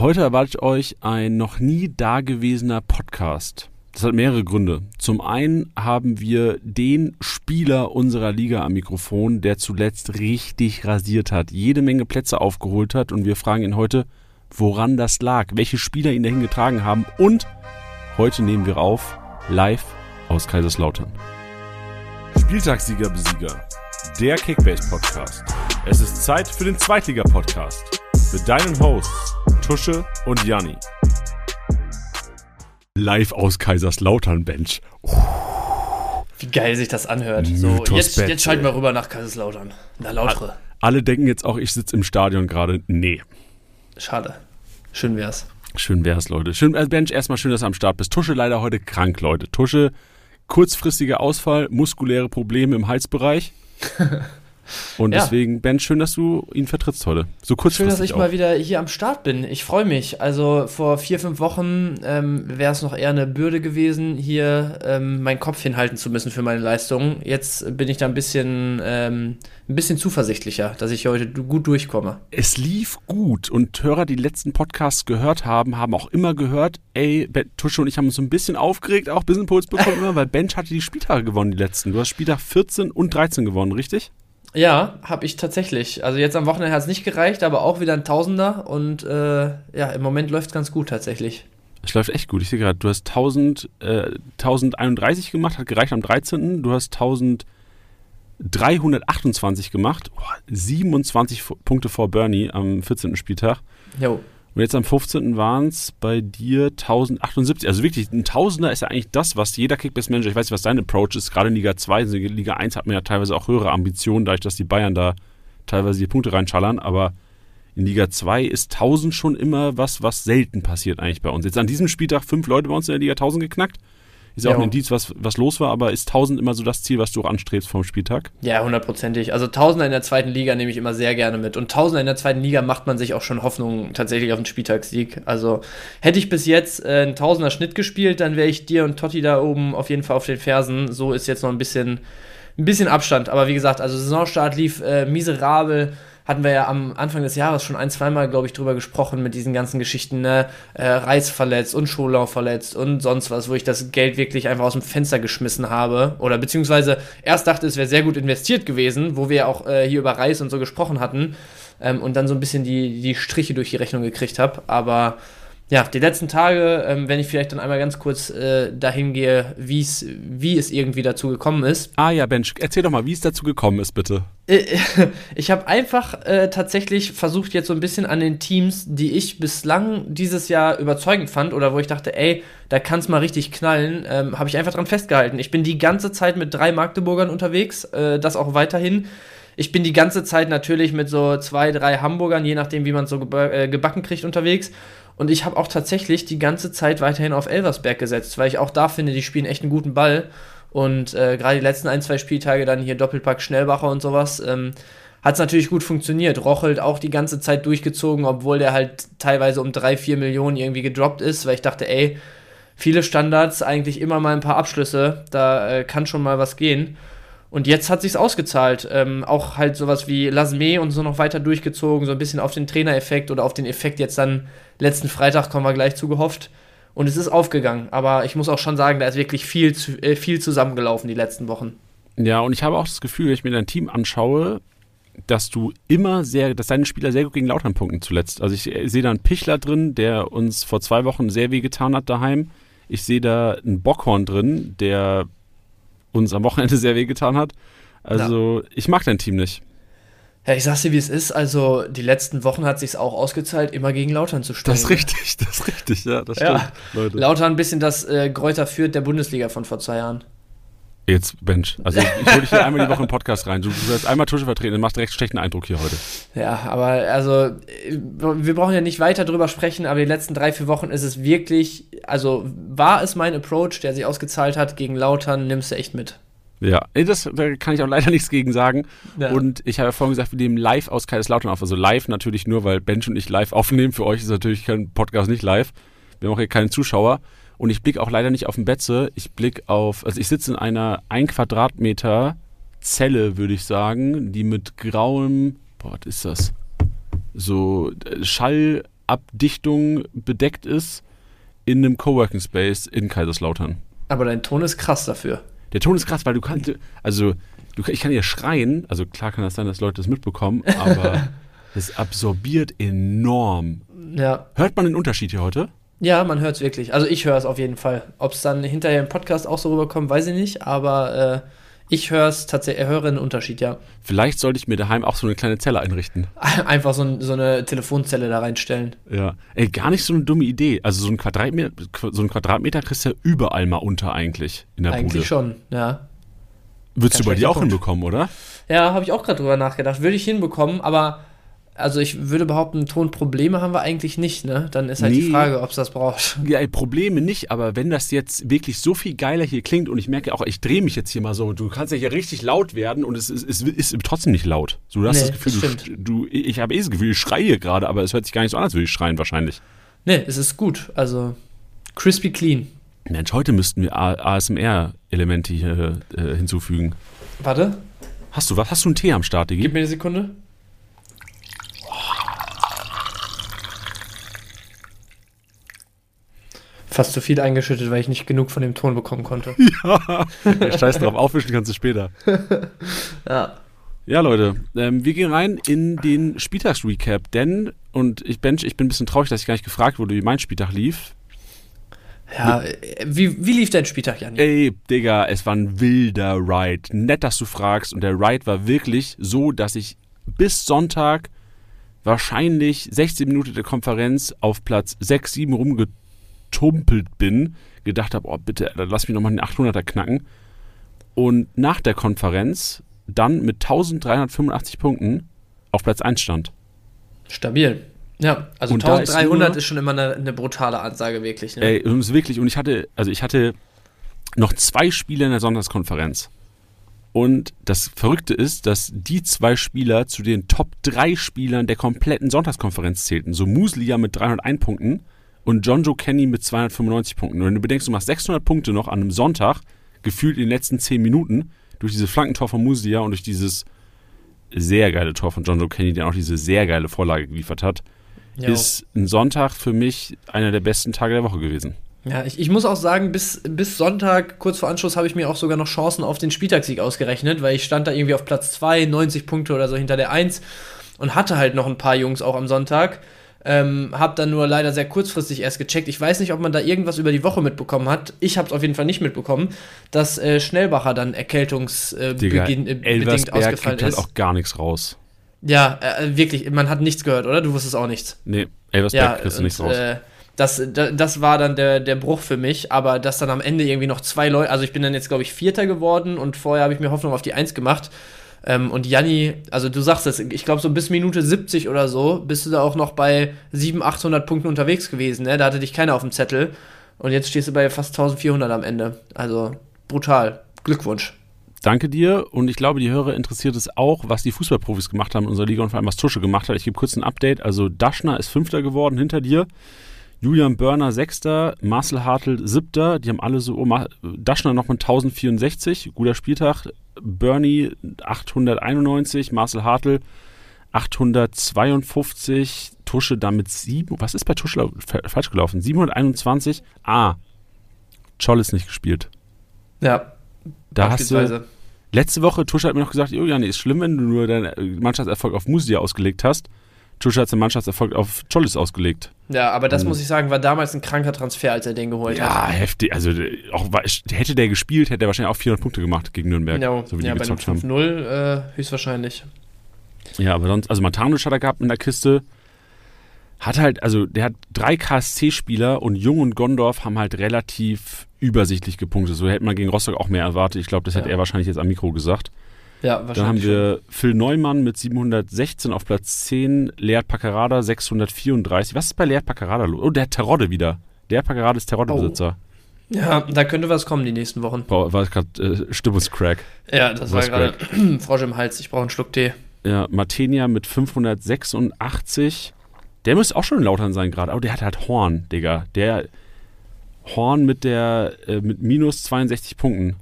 Heute erwartet euch ein noch nie dagewesener Podcast. Das hat mehrere Gründe. Zum einen haben wir den Spieler unserer Liga am Mikrofon, der zuletzt richtig rasiert hat, jede Menge Plätze aufgeholt hat und wir fragen ihn heute, woran das lag, welche Spieler ihn dahin getragen haben und heute nehmen wir auf live aus Kaiserslautern. Spieltagssieger Besieger, der Kickbase Podcast. Es ist Zeit für den Zweitliga Podcast mit deinen Hosts Tusche und Janni. Live aus Kaiserslautern Bench. Wie geil sich das anhört. So, jetzt, jetzt schalten wir rüber nach Kaiserslautern. Na, lautere. Alle denken jetzt auch, ich sitze im Stadion gerade. Nee. Schade. Schön wär's. Schön wär's, Leute. Schön, äh, Bench, erstmal schön, dass du am Start bist. Tusche leider heute krank, Leute. Tusche, kurzfristiger Ausfall, muskuläre Probleme im Halsbereich. Und ja. deswegen, Ben, schön, dass du ihn vertrittst heute. So kurzfristig. Schön, dass ich auch. mal wieder hier am Start bin. Ich freue mich. Also vor vier, fünf Wochen ähm, wäre es noch eher eine Bürde gewesen, hier ähm, meinen Kopf hinhalten zu müssen für meine Leistungen. Jetzt bin ich da ein bisschen, ähm, ein bisschen zuversichtlicher, dass ich heute gut durchkomme. Es lief gut und Hörer, die letzten Podcasts gehört haben, haben auch immer gehört, ey, ben, Tusche und ich haben uns so ein bisschen aufgeregt, auch Business Puls bekommen, weil Bench hatte die Spieltage gewonnen, die letzten. Du hast Spieltag 14 und 13 gewonnen, richtig? Ja, habe ich tatsächlich. Also jetzt am Wochenende hat es nicht gereicht, aber auch wieder ein Tausender und äh, ja, im Moment läuft es ganz gut tatsächlich. Es läuft echt gut. Ich sehe gerade, du hast 1000, äh, 1031 gemacht, hat gereicht am 13. Du hast 1328 gemacht, oh, 27 Punkte vor Bernie am 14. Spieltag. Jo. Und jetzt am 15. waren es bei dir 1078. Also wirklich, ein Tausender ist ja eigentlich das, was jeder Kickbase-Manager, ich weiß nicht, was dein Approach ist, gerade in Liga 2, also in Liga 1 hat man ja teilweise auch höhere Ambitionen, dadurch, dass die Bayern da teilweise die Punkte reinschallern, aber in Liga 2 ist 1000 schon immer was, was selten passiert eigentlich bei uns. Jetzt an diesem Spieltag fünf Leute bei uns in der Liga 1000 geknackt. Ist ja auch ein Indiz, was, was los war, aber ist 1000 immer so das Ziel, was du auch anstrebst vom Spieltag? Ja, hundertprozentig. Also Tausender in der zweiten Liga nehme ich immer sehr gerne mit. Und Tausender in der zweiten Liga macht man sich auch schon Hoffnung tatsächlich auf den Spieltagssieg. Also hätte ich bis jetzt äh, einen Tausender Schnitt gespielt, dann wäre ich dir und Totti da oben auf jeden Fall auf den Fersen. So ist jetzt noch ein bisschen, ein bisschen Abstand. Aber wie gesagt, also Saisonstart lief äh, miserabel hatten wir ja am Anfang des Jahres schon ein, zweimal, glaube ich, drüber gesprochen mit diesen ganzen Geschichten, ne? Äh, Reis verletzt und Scholau verletzt und sonst was, wo ich das Geld wirklich einfach aus dem Fenster geschmissen habe. Oder beziehungsweise erst dachte, es wäre sehr gut investiert gewesen, wo wir auch äh, hier über Reis und so gesprochen hatten. Ähm, und dann so ein bisschen die, die Striche durch die Rechnung gekriegt habe. Aber ja, die letzten Tage, ähm, wenn ich vielleicht dann einmal ganz kurz äh, dahin gehe, wie es irgendwie dazu gekommen ist. Ah ja, Bench, erzähl doch mal, wie es dazu gekommen ist, bitte. Äh, ich habe einfach äh, tatsächlich versucht, jetzt so ein bisschen an den Teams, die ich bislang dieses Jahr überzeugend fand oder wo ich dachte, ey, da kann es mal richtig knallen, ähm, habe ich einfach dran festgehalten. Ich bin die ganze Zeit mit drei Magdeburgern unterwegs, äh, das auch weiterhin. Ich bin die ganze Zeit natürlich mit so zwei, drei Hamburgern, je nachdem, wie man es so äh, gebacken kriegt, unterwegs. Und ich habe auch tatsächlich die ganze Zeit weiterhin auf Elversberg gesetzt, weil ich auch da finde, die spielen echt einen guten Ball. Und äh, gerade die letzten ein, zwei Spieltage dann hier Doppelpack Schnellbacher und sowas, ähm, hat es natürlich gut funktioniert. Rochelt auch die ganze Zeit durchgezogen, obwohl der halt teilweise um drei, vier Millionen irgendwie gedroppt ist, weil ich dachte, ey, viele Standards, eigentlich immer mal ein paar Abschlüsse, da äh, kann schon mal was gehen. Und jetzt hat sich's ausgezahlt. Ähm, auch halt sowas wie Lasme und so noch weiter durchgezogen, so ein bisschen auf den Trainereffekt oder auf den Effekt jetzt dann letzten Freitag kommen wir gleich zu gehofft. Und es ist aufgegangen. Aber ich muss auch schon sagen, da ist wirklich viel, äh, viel zusammengelaufen die letzten Wochen. Ja, und ich habe auch das Gefühl, wenn ich mir dein Team anschaue, dass du immer sehr, dass deine Spieler sehr gut gegen Lautern punkten zuletzt. Also ich, ich sehe da einen Pichler drin, der uns vor zwei Wochen sehr weh getan hat daheim. Ich sehe da einen Bockhorn drin, der uns am Wochenende sehr wehgetan hat. Also, ja. ich mag dein Team nicht. Ja, ich sag's dir, wie es ist. Also, die letzten Wochen hat sich's auch ausgezahlt, immer gegen Lautern zu spielen. Das ist richtig, das ist richtig, ja, das stimmt, ja. Leute. Lautern ein bisschen das äh, Gräuter führt der Bundesliga von vor zwei Jahren. Jetzt, Bench. Also, ich, hole dich hier einmal die Woche im Podcast rein. Du, du wirst einmal Tusche vertreten und machst recht schlechten Eindruck hier heute. Ja, aber also, wir brauchen ja nicht weiter drüber sprechen, aber die letzten drei, vier Wochen ist es wirklich, also, war es mein Approach, der sich ausgezahlt hat gegen Lautern, nimmst du echt mit. Ja, das, da kann ich auch leider nichts gegen sagen. Ja. Und ich habe ja vorhin gesagt, wir nehmen live aus Kaiserslautern auf. Also live natürlich nur, weil Bench und ich live aufnehmen. Für euch ist natürlich kein Podcast nicht live. Wir haben auch hier keine Zuschauer. Und ich blicke auch leider nicht auf den Betze. Ich blicke auf, also ich sitze in einer ein Quadratmeter Zelle, würde ich sagen, die mit grauem, boah, was ist das? So äh, Schall Schallabdichtung bedeckt ist in einem Coworking Space in Kaiserslautern. Aber dein Ton ist krass dafür. Der Ton ist krass, weil du kannst, also du, ich kann ja schreien, also klar kann das sein, dass Leute das mitbekommen, aber es absorbiert enorm. Ja. Hört man den Unterschied hier heute? Ja, man hört es wirklich. Also ich höre es auf jeden Fall. Ob es dann hinterher im Podcast auch so rüberkommt, weiß ich nicht, aber äh, ich höre es tatsächlich, höre einen Unterschied, ja. Vielleicht sollte ich mir daheim auch so eine kleine Zelle einrichten. Einfach so, ein, so eine Telefonzelle da reinstellen. Ja. Ey, gar nicht so eine dumme Idee. Also so ein Quadratmeter, so ein Quadratmeter kriegst du ja überall mal unter eigentlich in der Eigentlich Bude. schon, ja. Würdest du bei dir auch Punkt. hinbekommen, oder? Ja, habe ich auch gerade drüber nachgedacht. Würde ich hinbekommen, aber also ich würde behaupten, Tonprobleme haben wir eigentlich nicht, ne? Dann ist halt die Nee. Frage, ob es das braucht. Ja, Probleme nicht, aber wenn das jetzt wirklich so viel geiler hier klingt und ich merke auch, ich drehe mich jetzt hier mal so, du kannst ja hier richtig laut werden und es ist, es ist trotzdem nicht laut. So, du hast Nee, das Gefühl, das du, du, ich habe eh das Gefühl, ich schreie hier gerade, aber es hört sich gar nicht so an, als würde ich schreien wahrscheinlich. Ne, es ist gut. Also crispy clean. Mensch, heute müssten wir ASMR-Elemente hier äh, hinzufügen. Warte, Hast du was? Hast du einen Tee am Start, Digi? gib mir eine Sekunde. Fast zu viel eingeschüttet, weil ich nicht genug von dem Ton bekommen konnte. Ja, scheiß drauf, aufwischen kannst du später. Ja. Ja, Leute, ähm, wir gehen rein in den Spieltagsrecap, denn, und ich, Bench, ich bin ein bisschen traurig, dass ich gar nicht gefragt wurde, wie mein Spieltag lief. Ja, äh, wie, wie lief dein Spieltag, Janni? Ey, Digga, es war ein wilder Ride. Nett, dass du fragst. Und der Ride war wirklich so, dass ich bis Sonntag wahrscheinlich 16 Minuten der Konferenz auf Platz 6, 7 rumgetumpelt bin. Gedacht habe, oh bitte, lass mich nochmal den 800er knacken. Und nach der Konferenz dann mit 1385 Punkten auf Platz 1 stand. Stabil. Ja, also Und da ist 1300 nur- ist schon immer eine, eine brutale Ansage, wirklich. Ne? Ey, ist wirklich, und ich hatte, also ich hatte noch zwei Spiele in der Sonntagskonferenz. Und das Verrückte ist, dass die zwei Spieler zu den Top 3 Spielern der kompletten Sonntagskonferenz zählten. So Muslia mit 301 Punkten und John Joe Kenny mit 295 Punkten. Und wenn du bedenkst, du machst 600 Punkte noch an einem Sonntag, gefühlt in den letzten 10 Minuten, durch dieses Flankentor von Muslia und durch dieses sehr geile Tor von John Joe Kenny, der auch diese sehr geile Vorlage geliefert hat, Ja. ist ein Sonntag für mich einer der besten Tage der Woche gewesen. Ja, ich, ich muss auch sagen, bis, bis Sonntag, kurz vor Anschluss, habe ich mir auch sogar noch Chancen auf den Spieltagssieg ausgerechnet, weil ich stand da irgendwie auf Platz 2, 90 Punkte oder so hinter der 1 und hatte halt noch ein paar Jungs auch am Sonntag. Ähm, hab dann nur leider sehr kurzfristig erst gecheckt. Ich weiß nicht, ob man da irgendwas über die Woche mitbekommen hat. Ich habe es auf jeden Fall nicht mitbekommen, dass äh, Schnellbacher dann erkältungsbedingt äh, äh, ausgefallen halt ist. auch gar nichts raus. Ja, äh, wirklich, man hat nichts gehört, oder? Du wusstest auch nichts. Nee, Elversberg Ja, kriegst du nichts raus. äh, das, da- das war dann der, der Bruch für mich, aber dass dann am Ende irgendwie noch zwei Leute, also ich bin dann jetzt, glaube ich, Vierter geworden und vorher habe ich mir Hoffnung auf die Eins gemacht. Ähm, und Janni, also du sagst es, ich glaube so bis Minute 70 oder so bist du da auch noch bei 700, 800 Punkten unterwegs gewesen, ne? Da hatte dich keiner auf dem Zettel. Und jetzt stehst du bei fast 1400 am Ende. Also brutal. Glückwunsch. Danke dir und ich glaube, die Hörer interessiert es auch, was die Fußballprofis gemacht haben in unserer Liga und vor allem was Tusche gemacht hat. Ich gebe kurz ein Update. Also Daschner ist Fünfter geworden hinter dir. Julian Börner Sechster, Marcel Hartl Siebter. Die haben alle so, oh, Daschner noch mit 1064, guter Spieltag. Bernie 891, Marcel Hartl 852, Tusche damit sieben. Was ist bei Tusche falsch gelaufen? 721. Ah, Scholl ist nicht gespielt. Ja. Da hast du. Letzte Woche, Tusche hat mir noch gesagt, Julian, ist schlimm, wenn du nur deinen äh, Mannschaftserfolg auf Musia ausgelegt hast. Tusche hat seinen Mannschaftserfolg auf Chollis ausgelegt. Ja, aber das Mhm. muss ich sagen, war damals ein kranker Transfer, als er den geholt hat. Ja, heftig. Also auch hätte der gespielt, hätte er wahrscheinlich auch 400 Punkte gemacht gegen Nürnberg. Ja, so wie ja die bei einem gezockt haben. 5-0 äh, höchstwahrscheinlich. Ja, aber sonst, also Matanic hat er gehabt in der Kiste. Hat halt, also der hat drei KSC-Spieler und Jung und Gondorf haben halt relativ übersichtlich gepunktet. So hätte man gegen Rostock auch mehr erwartet. Ich glaube, das hätte Ja. er wahrscheinlich jetzt am Mikro gesagt. Ja, Dann haben wahrscheinlich. wir Phil Neumann mit 716 auf Platz 10, Leert Paccarada 634. Was ist bei Leert Paccarada los? Oh, der hat Terodde wieder. Leert Paccarada ist Terodde-Besitzer. schon. Ja, da könnte was kommen die nächsten Wochen. Boah, war gerade äh, Stimmungscrack. Ja, das war gerade Frosch im Hals. Ich brauche einen Schluck Tee. Ja, Martenia mit 586. Der müsste auch schon in Lautern sein gerade. Aber der hat halt Horn, Digga. Der Horn mit der äh, mit minus 62 Punkten.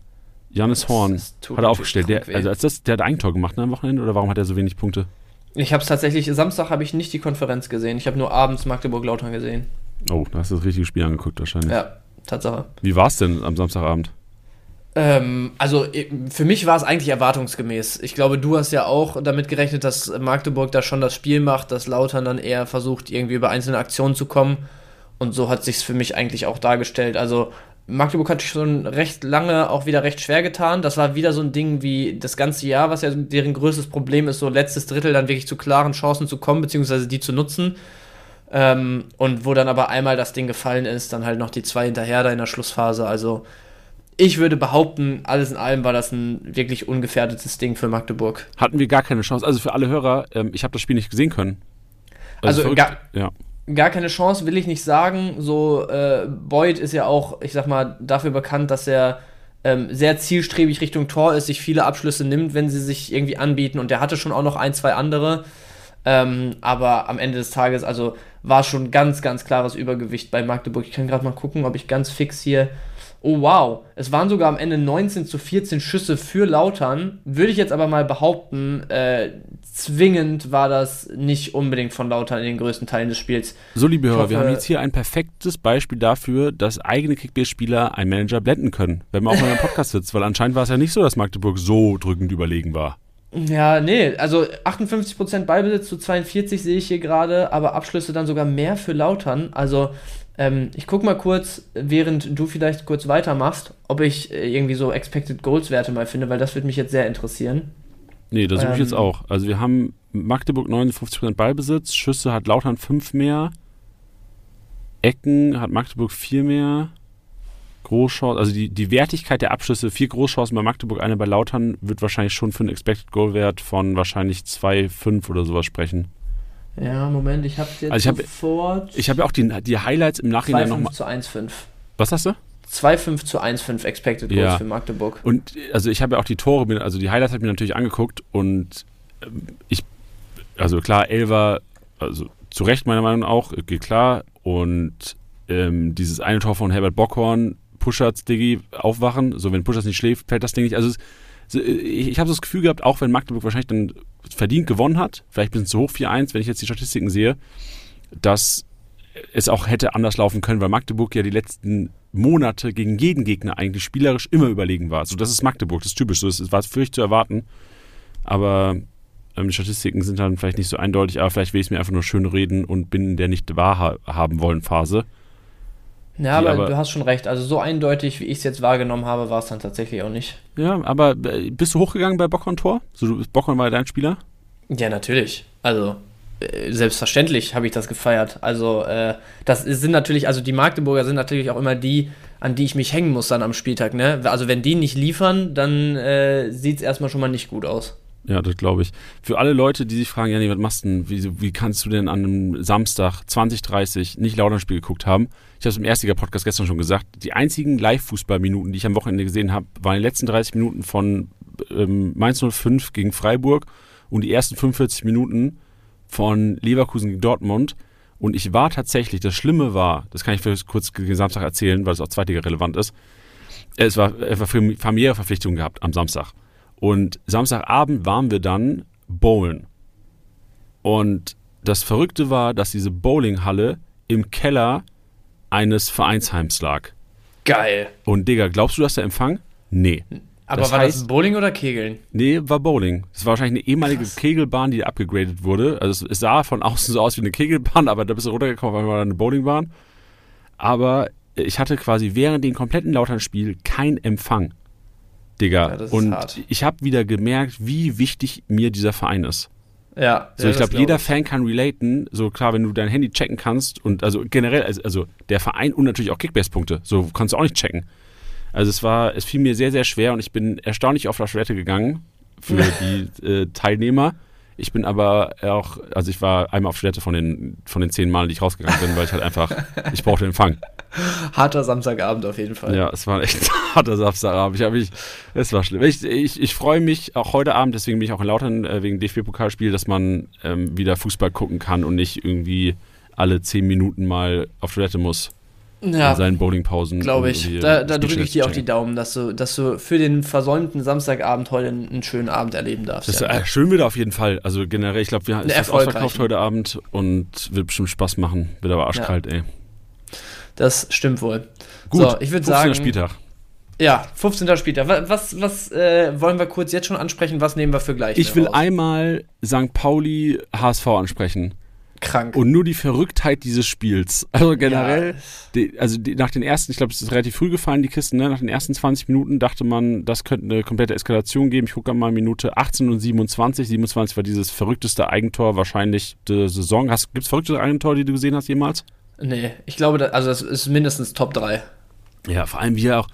Janis Horn das hat er aufgestellt. Der, also als das, der hat Eigentor gemacht ne, am Wochenende oder warum hat er so wenig Punkte? Ich habe es tatsächlich, Samstag habe ich nicht die Konferenz gesehen. Ich habe nur abends Magdeburg-Lautern gesehen. Oh, da hast du das richtige Spiel angeguckt wahrscheinlich. Ja, Tatsache. Wie war es denn am Samstagabend? Ähm, also für mich war es eigentlich erwartungsgemäß. Ich glaube, du hast ja auch damit gerechnet, dass Magdeburg da schon das Spiel macht, dass Lautern dann eher versucht, irgendwie über einzelne Aktionen zu kommen. Und so hat sich für mich eigentlich auch dargestellt. Also Magdeburg hat sich schon recht lange auch wieder recht schwer getan. Das war wieder so ein Ding wie das ganze Jahr, was ja deren größtes Problem ist, so letztes Drittel dann wirklich zu klaren Chancen zu kommen, beziehungsweise die zu nutzen. Ähm, und wo dann aber einmal das Ding gefallen ist, dann halt noch die zwei hinterher da in der Schlussphase. Also ich würde behaupten, alles in allem war das ein wirklich ungefährdetes Ding für Magdeburg. Hatten wir gar keine Chance. Also für alle Hörer, ähm, ich habe das Spiel nicht gesehen können. Also, also gar, ja gar keine Chance, will ich nicht sagen. So, äh, Boyd ist ja auch, ich sag mal, dafür bekannt, dass er ähm, sehr zielstrebig Richtung Tor ist, sich viele Abschlüsse nimmt, wenn sie sich irgendwie anbieten. Und der hatte schon auch noch ein, zwei andere. Ähm, aber am Ende des Tages, also war schon ganz, ganz klares Übergewicht bei Magdeburg. Ich kann gerade mal gucken, ob ich ganz fix hier Oh wow, es waren sogar am Ende 19 zu 14 Schüsse für Lautern. Würde ich jetzt aber mal behaupten, äh, zwingend war das nicht unbedingt von Lautern in den größten Teilen des Spiels. So, liebe Hörer, hoffe, wir haben jetzt hier ein perfektes Beispiel dafür, dass eigene Kickbase-Spieler einen Manager blenden können, wenn man auch in einem Podcast sitzt, weil anscheinend war es ja nicht so, dass Magdeburg so drückend überlegen war. Ja, nee, also 58% Ballbesitz zu 42 sehe ich hier gerade, aber Abschlüsse dann sogar mehr für Lautern. Also ähm, ich gucke mal kurz, während du vielleicht kurz weitermachst, ob ich äh, irgendwie so Expected Goals Werte mal finde, weil das würde mich jetzt sehr interessieren. Nee, das suche ich jetzt ähm, auch. Also wir haben Magdeburg 59% Ballbesitz, Schüsse hat Lautern 5 mehr, Ecken hat Magdeburg 4 mehr, Großchancen, also die, die Wertigkeit der Abschlüsse, vier Großchancen bei Magdeburg, eine bei Lautern, wird wahrscheinlich schon für einen Expected Goal Wert von wahrscheinlich 2,5 oder sowas sprechen. Ja, Moment, ich habe jetzt also ich sofort. Hab, ich habe ja auch die, die Highlights im Nachhinein nochmal. 2,5 zu 1,5. Was hast du? 2,5 zu 1,5 Expected Goals ja. für Magdeburg. Und also ich habe ja auch die Tore, also die Highlights habe ich mir natürlich angeguckt und ähm, ich, also klar, Elva, also zu Recht meiner Meinung nach auch, geht klar. Und ähm, dieses eine Tor von Herbert Bockhorn, Pusherts, Diggi, aufwachen. So, wenn Puschers nicht schläft, fällt das Ding nicht. Also es, ich, ich habe so das Gefühl gehabt, auch wenn Magdeburg wahrscheinlich dann verdient gewonnen hat, vielleicht ein bisschen zu hoch 4-1, wenn ich jetzt die Statistiken sehe, dass es auch hätte anders laufen können, weil Magdeburg ja die letzten Monate gegen jeden Gegner eigentlich spielerisch immer überlegen war. So, das ist Magdeburg, das ist typisch, so, das war völlig zu erwarten. Aber ähm, die Statistiken sind dann vielleicht nicht so eindeutig, aber vielleicht will ich es mir einfach nur schön reden und bin in der nicht wahrhaben wollen Phase. Ja, aber, aber, du hast schon recht. Also so eindeutig, wie ich es jetzt wahrgenommen habe, war es dann tatsächlich auch nicht. Ja, aber äh, bist du hochgegangen bei Bockhorn Tor? So, Bockhorn war dein Spieler? Ja, natürlich. Also selbstverständlich habe ich das gefeiert. Also äh, das sind natürlich, also die Magdeburger sind natürlich auch immer die, an die ich mich hängen muss dann am Spieltag. Ne? Also wenn die nicht liefern, dann äh, sieht es erstmal schon mal nicht gut aus. Ja, das glaube ich. Für alle Leute, die sich fragen, ja, nee, was machst du denn? Wie, wie kannst du denn an einem Samstag 2030 nicht Lauternspiel geguckt haben? Ich habe es im Erstliga-Podcast gestern schon gesagt. Die einzigen Live-Fußballminuten, die ich am Wochenende gesehen habe, waren die letzten 30 Minuten von ähm, Mainz 05 gegen Freiburg und die ersten 45 Minuten von Leverkusen gegen Dortmund. Und ich war tatsächlich, das Schlimme war, das kann ich vielleicht kurz gegen Samstag erzählen, weil es auch Zweitliga relevant ist. Es war, es war familiäre Verpflichtungen gehabt am Samstag. Und Samstagabend waren wir dann bowlen. Und das Verrückte war, dass diese Bowlinghalle im Keller eines Vereinsheims lag. Geil. Und Digga, glaubst du, dass der Empfang? Nee. Aber das war heißt, das Bowling oder Kegeln? Nee, war Bowling. Das war wahrscheinlich eine ehemalige Krass. Kegelbahn, die abgegradet wurde. Also es sah von außen so aus wie eine Kegelbahn, aber da bist du runtergekommen, weil wir eine Bowlingbahn. Aber ich hatte quasi während dem kompletten Lautern-Spiel keinen Empfang. Digga. Ja, und hart. ich habe wieder gemerkt, wie wichtig mir dieser Verein ist. Ja. So, ja, ich glaube, glaub jeder ich. Fan kann relaten. So klar, wenn du dein Handy checken kannst und also generell, also, also der Verein und natürlich auch Kickbase-Punkte, so kannst du auch nicht checken. Also es war, es fiel mir sehr, sehr schwer und ich bin erstaunlich auf Toilette gegangen für die äh, Teilnehmer. Ich bin aber auch, also ich war einmal auf Toilette von den, von den zehn Malen, die ich rausgegangen bin, weil ich halt einfach, ich brauchte den Fang. Harter Samstagabend auf jeden Fall. Ja, es war echt harter Samstagabend. Ich habe mich, es war schlimm. Ich, ich, ich freue mich auch heute Abend, deswegen bin ich auch in Lautern äh, wegen DFB-Pokalspiel, dass man ähm, wieder Fußball gucken kann und nicht irgendwie alle zehn Minuten mal auf Toilette muss. Ja, in seinen Bowlingpausen. Glaube ich. Da, da drücke ich dir auch die Daumen, dass du, dass du für den versäumten Samstagabend heute einen, schönen Abend erleben darfst. Das ja. ist, äh, schön wieder auf jeden Fall. Also generell, ich glaube, wir haben es ausverkauft heute Abend und wird bestimmt Spaß machen. Wird aber arschkalt, ja. ey. Das stimmt wohl. Gut, so, ich würde sagen. Spieltag. Ja, 15. Spieltag. Was, was äh, wollen wir kurz jetzt schon ansprechen? Was nehmen wir für gleich? Ich will raus? einmal St. Pauli HSV ansprechen krank. Und nur die Verrücktheit dieses Spiels. Also generell, ja. die, also die, nach den ersten, ich glaube, es ist relativ früh gefallen, die Kisten, ne? nach den ersten 20 Minuten dachte man, das könnte eine komplette Eskalation geben. Ich gucke mal Minute 18 und 27. 27 war dieses verrückteste Eigentor wahrscheinlich der Saison. Gibt es verrückte Eigentor, die du gesehen hast jemals? Nee, ich glaube, also es ist mindestens Top 3. Ja, vor allem wie er auch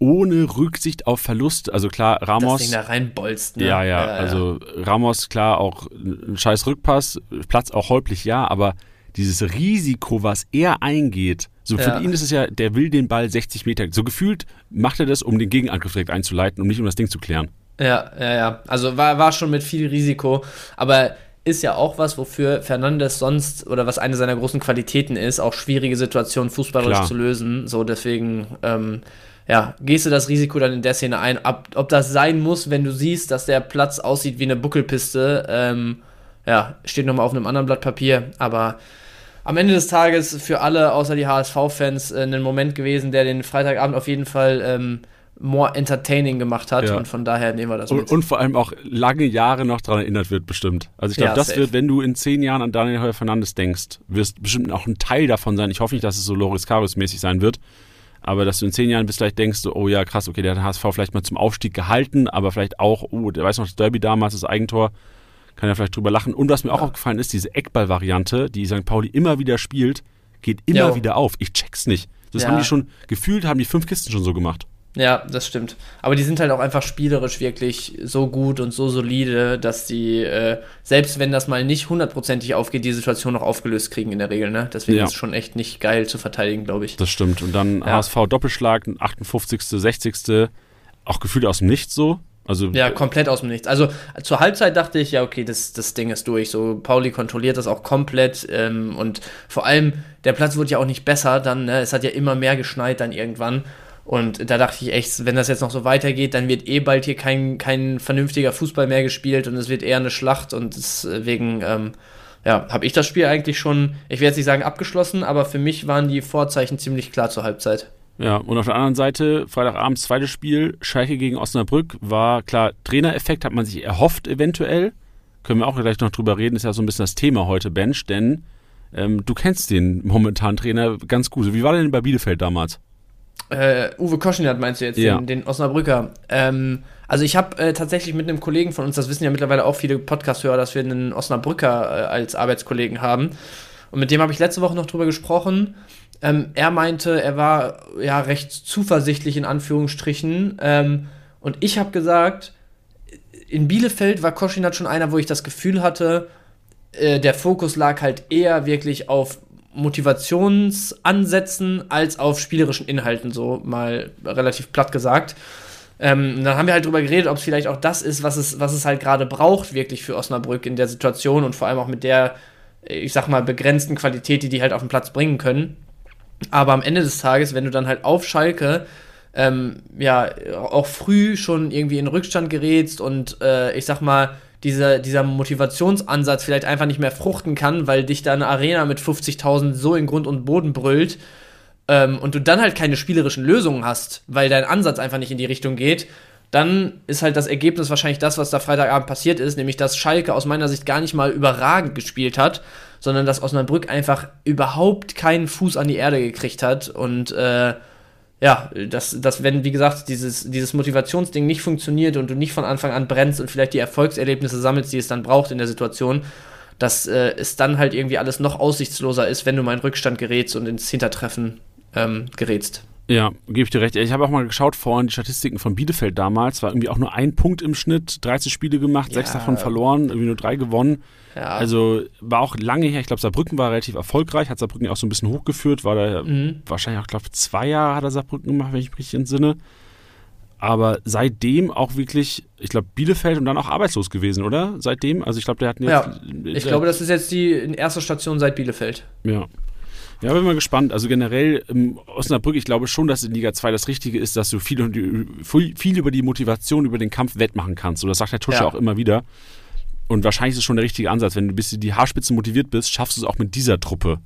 ohne Rücksicht auf Verlust. Also klar, Ramos. Das Ding da reinbolzt, ne? Ja, ja, ja, also Ramos, klar, auch ein scheiß Rückpass, Platz auch holprig, ja, aber dieses Risiko, was er eingeht, so für ja. ihn ist es ja, der will den Ball 60 Meter, so gefühlt macht er das, um den Gegenangriff direkt einzuleiten, um nicht um das Ding zu klären. Ja, ja, ja. Also war, war schon mit viel Risiko, aber ist ja auch was, wofür Fernandes sonst oder was eine seiner großen Qualitäten ist, auch schwierige Situationen fußballerisch Klar. zu lösen. So deswegen ähm, ja, gehst du das Risiko dann in der Szene ein? Ob, ob das sein muss, wenn du siehst, dass der Platz aussieht wie eine Buckelpiste, ähm, ja, steht nochmal auf einem anderen Blatt Papier, aber am Ende des Tages für alle außer die HSV-Fans äh, ein Moment gewesen, der den Freitagabend auf jeden Fall ähm, more entertaining gemacht hat ja. und von daher nehmen wir das und, und, vor allem auch lange Jahre noch daran erinnert wird, bestimmt. Also ich glaube, ja, das safe. wird, wenn du in zehn Jahren an Daniel Heuer Fernandes denkst, wirst bestimmt auch ein Teil davon sein. Ich hoffe nicht, dass es so Loris Karius mäßig sein wird, aber dass du in zehn Jahren bis vielleicht denkst, oh ja, krass, okay, der hat HSV vielleicht mal zum Aufstieg gehalten, aber vielleicht auch, oh, der weiß noch, das Derby damals, das Eigentor, kann ja vielleicht drüber lachen. Und was mir ja. auch aufgefallen ist, diese Eckball-Variante, die St. Pauli immer wieder spielt, geht immer jo. wieder auf. Ich check's nicht. Das ja. haben die schon, gefühlt haben die fünf Kisten schon so gemacht. Ja, das stimmt. Aber die sind halt auch einfach spielerisch wirklich so gut und so solide, dass die, äh, selbst wenn das mal nicht hundertprozentig aufgeht, die Situation noch aufgelöst kriegen in der Regel. Ne? Deswegen ja. ist es schon echt nicht geil zu verteidigen, glaube ich. Das stimmt. Und dann ja. HSV Doppelschlag, 58., 60., auch gefühlt aus dem Nichts so. Also, ja, komplett aus dem Nichts. Also zur Halbzeit dachte ich, ja, okay, das, das Ding ist durch. So, Pauli kontrolliert das auch komplett. Ähm, und vor allem, der Platz wird ja auch nicht besser dann, ne? Es hat ja immer mehr geschneit dann irgendwann. Und da dachte ich echt, wenn das jetzt noch so weitergeht, dann wird eh bald hier kein, kein vernünftiger Fußball mehr gespielt und es wird eher eine Schlacht. Und deswegen, ähm, ja, habe ich das Spiel eigentlich schon, ich werde jetzt nicht sagen abgeschlossen, aber für mich waren die Vorzeichen ziemlich klar zur Halbzeit. Ja, und auf der anderen Seite, Freitagabend, zweites Spiel, Schalke gegen Osnabrück, war klar, Trainereffekt hat man sich erhofft eventuell. Können wir auch gleich noch drüber reden, ist ja so ein bisschen das Thema heute, Bench, denn ähm, du kennst den momentanen Trainer ganz gut. Wie war denn bei Bielefeld damals? Äh, Uwe Koschinat meinst du jetzt, ja. den, den Osnabrücker. Ähm, also ich habe äh, tatsächlich mit einem Kollegen von uns, das wissen ja mittlerweile auch viele Podcast-Hörer, dass wir einen Osnabrücker äh, als Arbeitskollegen haben. Und mit dem habe ich letzte Woche noch drüber gesprochen. Ähm, er meinte, er war ja recht zuversichtlich in Anführungsstrichen. Ähm, und ich habe gesagt, in Bielefeld war Koschinat schon einer, wo ich das Gefühl hatte, äh, der Fokus lag halt eher wirklich auf Motivationsansätzen als auf spielerischen Inhalten, so mal relativ platt gesagt. Ähm, dann haben wir halt drüber geredet, ob es vielleicht auch das ist, was es, was es halt gerade braucht, wirklich für Osnabrück in der Situation und vor allem auch mit der, ich sag mal, begrenzten Qualität, die die halt auf den Platz bringen können. Aber am Ende des Tages, wenn du dann halt auf Schalke ähm, ja auch früh schon irgendwie in Rückstand gerätst und äh, ich sag mal, dieser, dieser Motivationsansatz vielleicht einfach nicht mehr fruchten kann, weil dich da eine Arena mit 50.000 so in Grund und Boden brüllt ähm, und du dann halt keine spielerischen Lösungen hast, weil dein Ansatz einfach nicht in die Richtung geht, dann ist halt das Ergebnis wahrscheinlich das, was da Freitagabend passiert ist, nämlich dass Schalke aus meiner Sicht gar nicht mal überragend gespielt hat, sondern dass Osnabrück einfach überhaupt keinen Fuß an die Erde gekriegt hat und äh, ja, dass, dass wenn, wie gesagt, dieses, dieses Motivationsding nicht funktioniert und du nicht von Anfang an brennst und vielleicht die Erfolgserlebnisse sammelst, die es dann braucht in der Situation, dass äh, es dann halt irgendwie alles noch aussichtsloser ist, wenn du mal in Rückstand gerätst und ins Hintertreffen ähm, gerätst. Ja, gebe ich dir recht. Ich habe auch mal geschaut vorhin die Statistiken von Bielefeld damals. War irgendwie auch nur ein Punkt im Schnitt, 13 Spiele gemacht, ja. sechs davon verloren, irgendwie nur drei gewonnen. Ja. Also war auch lange her. Ich glaube, Saarbrücken war relativ erfolgreich, hat Saarbrücken auch so ein bisschen hochgeführt. War da mhm. wahrscheinlich auch, glaube ich, zwei Jahre hat er Saarbrücken gemacht, wenn ich mich richtig entsinne. Aber seitdem auch wirklich, ich glaube, Bielefeld und dann auch arbeitslos gewesen, oder? Seitdem? Also ich glaube, der hat jetzt. Ja, ich glaube, das ist jetzt die erste Station seit Bielefeld. Ja. Ja, bin mal gespannt. Also generell ähm, Osnabrück, ich glaube schon, dass in Liga 2 das Richtige ist, dass du viel, viel über die Motivation, über den Kampf wettmachen kannst. So, das sagt der Tusche ja. auch immer wieder. Und wahrscheinlich ist es schon der richtige Ansatz. Wenn du bis die Haarspitze motiviert bist, schaffst du es auch mit dieser Truppe.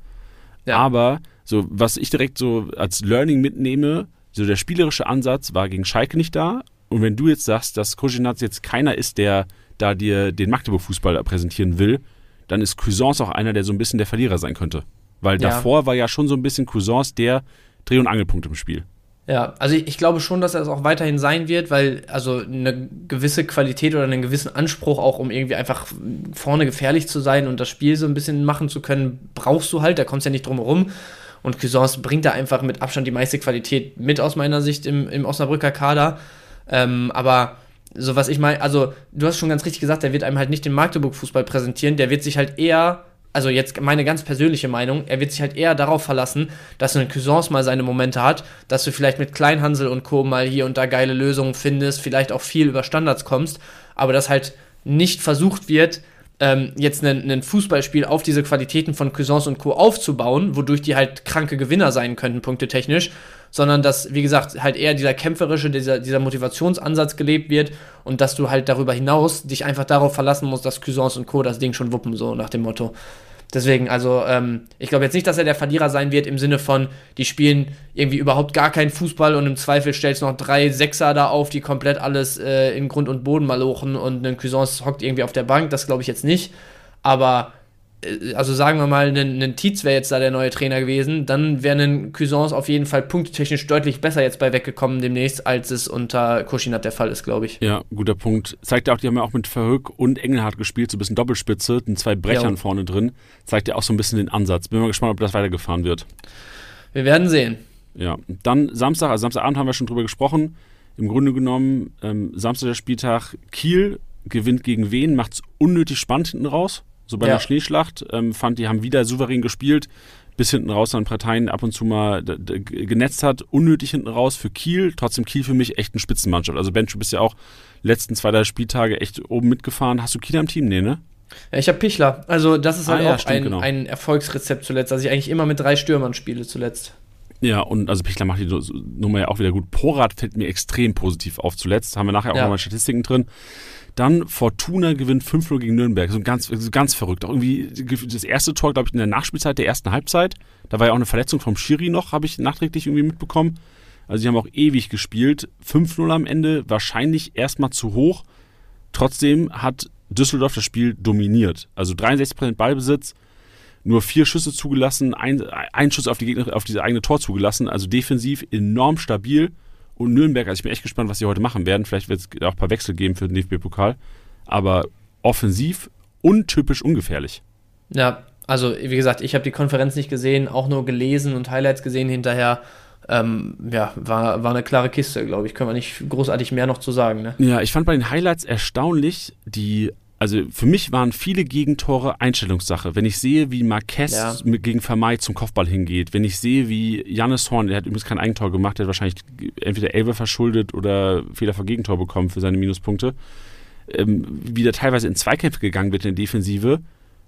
Ja. Aber so, was ich direkt so als Learning mitnehme, so der spielerische Ansatz war gegen Schalke nicht da. Und wenn du jetzt sagst, dass Kosinatz jetzt keiner ist, der da dir den Magdeburg-Fußball präsentieren will, dann ist Cuisance auch einer, der so ein bisschen der Verlierer sein könnte. Weil ja. davor war ja schon so ein bisschen Cousins der Dreh- und Angelpunkt im Spiel. Ja, also ich, glaube schon, dass er es auch weiterhin sein wird, weil also eine gewisse Qualität oder einen gewissen Anspruch auch, um irgendwie einfach vorne gefährlich zu sein und das Spiel so ein bisschen machen zu können, brauchst du halt, da kommst du ja nicht drum herum. Und Cuisance bringt da einfach mit Abstand die meiste Qualität mit aus meiner Sicht im, im Osnabrücker Kader. Ähm, aber so was ich meine, also du hast schon ganz richtig gesagt, der wird einem halt nicht den Magdeburg-Fußball präsentieren, der wird sich halt eher also jetzt meine ganz persönliche Meinung, er wird sich halt eher darauf verlassen, dass ein Cuisance mal seine Momente hat, dass du vielleicht mit Kleinhansel und Co. mal hier und da geile Lösungen findest, vielleicht auch viel über Standards kommst, aber dass halt nicht versucht wird, ähm, jetzt ein Fußballspiel auf diese Qualitäten von Cuisance und Co. aufzubauen, wodurch die halt kranke Gewinner sein könnten, punktetechnisch, sondern dass, wie gesagt, halt eher dieser kämpferische, dieser, dieser Motivationsansatz gelebt wird und dass du halt darüber hinaus dich einfach darauf verlassen musst, dass Cuisance und Co. das Ding schon wuppen, so nach dem Motto. Deswegen, also ähm, ich glaube jetzt nicht, dass er der Verlierer sein wird im Sinne von, die spielen irgendwie überhaupt gar keinen Fußball und im Zweifel stellst noch drei Sechser da auf, die komplett alles äh, in Grund und Boden malochen und ein Cuisance hockt irgendwie auf der Bank. Das glaube ich jetzt nicht. Aber also sagen wir mal, ein, ein Tietz wäre jetzt da der neue Trainer gewesen, dann wäre ein Cuisance auf jeden Fall punkttechnisch deutlich besser jetzt bei weggekommen demnächst, als es unter Kuschinat der Fall ist, glaube ich. Ja, guter Punkt. Zeigt ja auch, die haben ja auch mit Verhoek und Engelhardt gespielt, so ein bisschen Doppelspitze, den zwei Brechern ja. vorne drin. Zeigt ja auch so ein bisschen den Ansatz. Bin mal gespannt, ob das weitergefahren wird. Wir werden sehen. Ja, dann Samstag, also Samstagabend haben wir schon drüber gesprochen. Im Grunde genommen, ähm, Samstag der Spieltag, Kiel gewinnt gegen wen, macht es unnötig spannend hinten raus. So bei ja. der Schneeschlacht ähm, fand, die haben wieder souverän gespielt, bis hinten raus an Parteien ab und zu mal genetzt hat. Unnötig hinten raus für Kiel. Trotzdem Kiel für mich echt eine Spitzenmannschaft. Also Bench, du bist ja auch letzten zwei, drei Spieltage echt oben mitgefahren. Hast du Kiel am Team? Nee, ne? Ja, ich habe Pichler. Also das ist halt ah, ja, auch stimmt, ein, genau. ein Erfolgsrezept zuletzt, dass ich eigentlich immer mit drei Stürmern spiele zuletzt. Ja, und also Pichler macht die Nummer ja auch wieder gut. Porat fällt mir extrem positiv auf zuletzt. Haben wir nachher auch ja. nochmal Statistiken drin. Dann Fortuna gewinnt 5-0 gegen Nürnberg. So ganz, ganz verrückt. Auch irgendwie das erste Tor, glaube ich, in der Nachspielzeit der ersten Halbzeit. Da war ja auch eine Verletzung vom Schiri noch, habe ich nachträglich irgendwie mitbekommen. Also die haben auch ewig gespielt. 5-0 am Ende, wahrscheinlich erstmal zu hoch. Trotzdem hat Düsseldorf das Spiel dominiert. Also 63% Ballbesitz, nur vier Schüsse zugelassen, ein, ein Schuss auf, die Gegner, auf diese eigene Tor zugelassen. Also defensiv enorm stabil und Nürnberg. Also ich bin echt gespannt, was sie heute machen werden. Vielleicht wird es auch ein paar Wechsel geben für den DFB-Pokal. Aber offensiv untypisch ungefährlich. Ja, also wie gesagt, ich habe die Konferenz nicht gesehen, auch nur gelesen und Highlights gesehen hinterher. Ähm, ja, war, war eine klare Kiste, glaube ich. Können wir nicht großartig mehr noch zu sagen. Ne? Ja, ich fand bei den Highlights erstaunlich die also für mich waren viele Gegentore Einstellungssache. Wenn ich sehe, wie Marquez ja. gegen Vermeid zum Kopfball hingeht, wenn ich sehe, wie Jannis Horn, der hat übrigens kein Eigentor gemacht, der hat wahrscheinlich entweder Elbe verschuldet oder Fehler vor Gegentor bekommen für seine Minuspunkte, ähm, wie der teilweise in Zweikämpfe gegangen wird in der Defensive,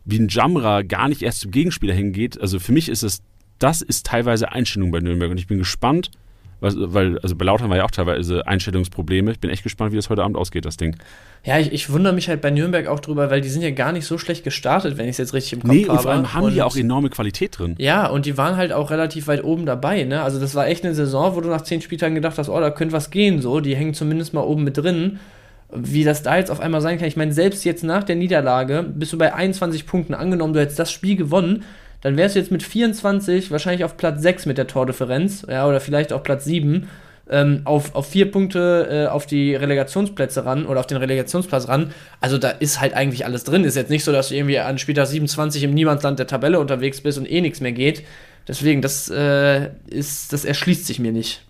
wie ein Jamra gar nicht erst zum Gegenspieler hingeht. Also für mich ist es, das ist teilweise Einstellung bei Nürnberg und ich bin gespannt, weil, also bei Lautern war ja auch teilweise Einstellungsprobleme. Ich bin echt gespannt, wie das heute Abend ausgeht, das Ding. Ja, ich, ich wundere mich halt bei Nürnberg auch drüber, weil die sind ja gar nicht so schlecht gestartet, wenn ich es jetzt richtig im Kopf nee, habe. Nee, vor allem haben und, die auch enorme Qualität drin. Ja, und die waren halt auch relativ weit oben dabei, ne? Also das war echt eine Saison, wo du nach zehn Spieltagen gedacht hast, oh, da könnte was gehen, so. Die hängen zumindest mal oben mit drin. Wie das da jetzt auf einmal sein kann. Ich meine, selbst jetzt nach der Niederlage bist du bei 21 Punkten angenommen, du hättest das Spiel gewonnen dann wärst du jetzt mit 24 wahrscheinlich auf Platz 6 mit der Tordifferenz, ja, oder vielleicht auch Platz 7, ähm, auf, auf vier Punkte äh, auf die Relegationsplätze ran oder auf den Relegationsplatz ran. Also da ist halt eigentlich alles drin. Ist jetzt nicht so, dass du irgendwie an Spieltag 27 im Niemandsland der Tabelle unterwegs bist und eh nichts mehr geht. Deswegen, das äh, ist, das erschließt sich mir nicht.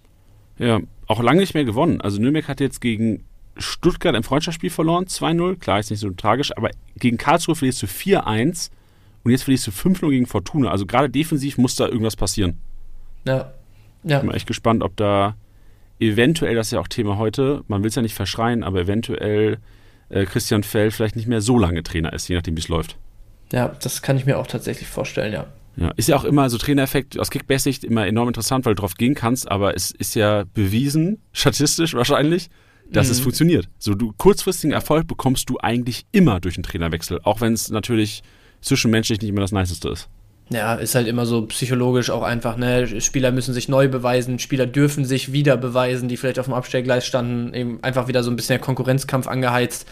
Ja, auch lange nicht mehr gewonnen. Also Nürnberg hat jetzt gegen Stuttgart ein Freundschaftsspiel verloren, 2-0. Klar, ist nicht so tragisch, aber gegen Karlsruhe verlierst du 4-1 und jetzt verlierst du 5-0 gegen Fortuna. Also gerade defensiv muss da irgendwas passieren. Ja. ja. Ich bin echt gespannt, ob da eventuell, das ist ja auch Thema heute, man will es ja nicht verschreien, aber eventuell äh, Christian Fell vielleicht nicht mehr so lange Trainer ist, je nachdem, wie es läuft. Ja, das kann ich mir auch tatsächlich vorstellen, ja. Ja, ist ja auch immer so Trainereffekt aus Kickbase-Sicht immer enorm interessant, weil du drauf gehen kannst, aber es ist ja bewiesen, statistisch wahrscheinlich, dass mhm. es funktioniert. So, du kurzfristigen Erfolg bekommst du eigentlich immer durch einen Trainerwechsel, auch wenn es natürlich zwischenmenschlich nicht immer das Niceste ist. Ja, ist halt immer so psychologisch auch einfach, ne? Spieler müssen sich neu beweisen, Spieler dürfen sich wieder beweisen, die vielleicht auf dem Abstellgleis standen, eben einfach wieder so ein bisschen der Konkurrenzkampf angeheizt.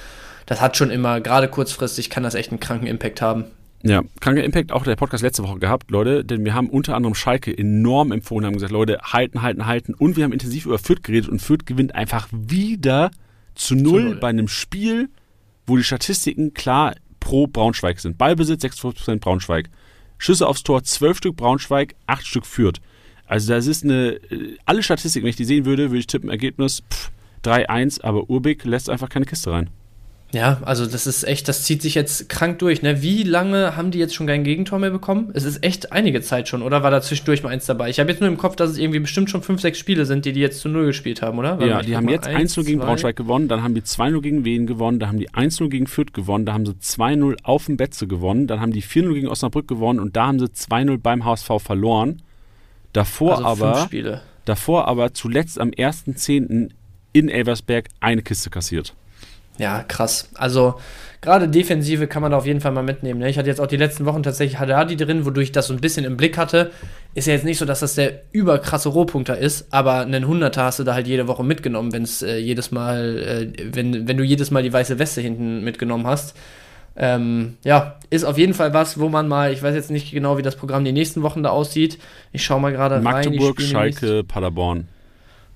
Das hat schon immer, gerade kurzfristig, kann das echt einen kranken Impact haben. Ja, kranker Impact auch der Podcast letzte Woche gehabt, Leute, denn wir haben unter anderem Schalke enorm empfohlen, haben gesagt, Leute, halten, halten, halten. Und wir haben intensiv über Fürth geredet und Fürth gewinnt einfach wieder zu null, zu null. bei einem Spiel, wo die Statistiken klar pro Braunschweig sind. Ballbesitz 6% Braunschweig. Schüsse aufs Tor 12 Stück Braunschweig, 8 Stück Fürth. Also das ist eine, äh, alle Statistiken, wenn ich die sehen würde, würde ich tippen, Ergebnis 3-1, aber Urbik lässt einfach keine Kiste rein. Ja, also das ist echt, das zieht sich jetzt krank durch. Ne? Wie lange haben die jetzt schon kein Gegentor mehr bekommen? Es ist echt einige Zeit schon, oder war da zwischendurch mal eins dabei? Ich habe jetzt nur im Kopf, dass es irgendwie bestimmt schon fünf, sechs Spiele sind, die die jetzt zu Null gespielt haben, oder? War ja, die haben jetzt 1-0 gegen Braunschweig gewonnen, dann haben die 2-0 gegen Wien gewonnen, dann haben die 1-0 gegen Fürth gewonnen, da haben sie 2-0 auf dem Betze gewonnen, dann haben die 4-0 gegen Osnabrück gewonnen und da haben sie 2-0 beim HSV verloren. Davor also aber, davor aber zuletzt am 1.10. in Elversberg eine Kiste kassiert. Ja, krass. Also gerade Defensive kann man da auf jeden Fall mal mitnehmen. Ne? Ich hatte jetzt auch die letzten Wochen tatsächlich Haddadi drin, wodurch ich das so ein bisschen im Blick hatte. Ist ja jetzt nicht so, dass das der überkrasse Rohpunkter ist, aber einen Hunderter hast du da halt jede Woche mitgenommen, wenn es äh, jedes Mal, äh, wenn, wenn du jedes Mal die weiße Weste hinten mitgenommen hast. Ähm, ja, ist auf jeden Fall was, wo man mal, ich weiß jetzt nicht genau, wie das Programm die nächsten Wochen da aussieht. Ich schaue mal gerade rein. Magdeburg, Schalke, Paderborn.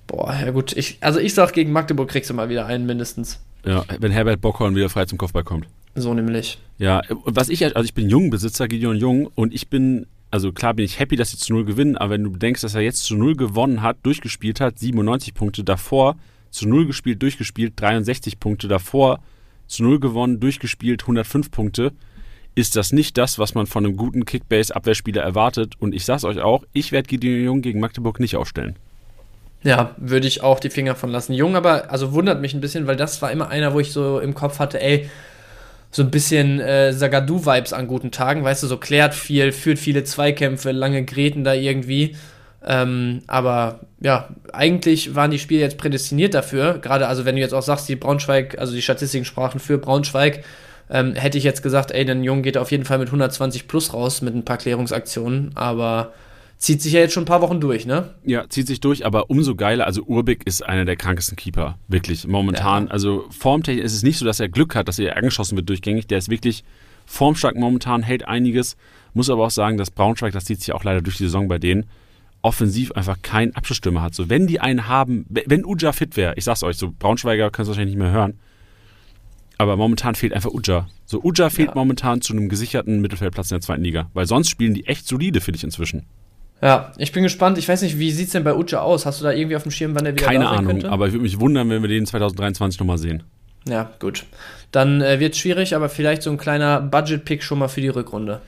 Boah, ja gut. Ich, also ich sag, gegen Magdeburg kriegst du mal wieder einen mindestens. Ja, wenn Herbert Bockhorn wieder frei zum Kopfball kommt. So nämlich. Ja, was ich, also ich bin Jungbesitzer, Gideon Jung, und ich bin, also klar bin ich happy, dass sie zu Null gewinnen, aber wenn du denkst, dass er jetzt zu Null gewonnen hat, durchgespielt hat, 97 Punkte davor, zu Null gespielt, durchgespielt, 63 Punkte davor, zu Null gewonnen, durchgespielt, 105 Punkte, ist das nicht das, was man von einem guten Kickbase-Abwehrspieler erwartet. Und ich sag's euch auch, ich werde Gideon Jung gegen Magdeburg nicht aufstellen. Ja, würde ich auch die Finger von lassen. Jung aber, also wundert mich ein bisschen, weil das war immer einer, wo ich so im Kopf hatte, ey, so ein bisschen äh, Sagadu-Vibes an guten Tagen, weißt du, so klärt viel, führt viele Zweikämpfe, lange Gräten da irgendwie. Ähm, aber ja, eigentlich waren die Spiele jetzt prädestiniert dafür. Gerade, also wenn du jetzt auch sagst, die Braunschweig, also die Statistiken sprachen für Braunschweig, ähm, hätte ich jetzt gesagt, ey, dann Jung geht auf jeden Fall mit 120 plus raus mit ein paar Klärungsaktionen. Aber zieht sich ja jetzt schon ein paar Wochen durch, ne? Ja, zieht sich durch, aber umso geiler. Also Urbik ist einer der krankesten Keeper, wirklich, momentan. Ja. Also formtechnisch ist es nicht so, dass er Glück hat, dass er angeschossen wird durchgängig. Der ist wirklich formstark momentan, hält einiges. Muss aber auch sagen, dass Braunschweig, das zieht sich auch leider durch die Saison bei denen, offensiv einfach keinen Abschlussstürmer hat. So, wenn die einen haben, wenn Uja fit wäre, ich sag's euch, so Braunschweiger können es wahrscheinlich nicht mehr hören, aber momentan fehlt einfach Uja. So, Uja fehlt ja. momentan zu einem gesicherten Mittelfeldplatz in der zweiten Liga, weil sonst spielen die echt solide, finde ich inzwischen. Ja, ich bin gespannt. Ich weiß nicht, wie sieht es denn bei Uja aus? Hast du da irgendwie auf dem Schirm, wann der wieder Keine da sein Ahnung, könnte? aber ich würde mich wundern, wenn wir den 2023 nochmal sehen. Ja, gut. Dann äh, wird es schwierig, aber vielleicht so ein kleiner Budget-Pick schon mal für die Rückrunde.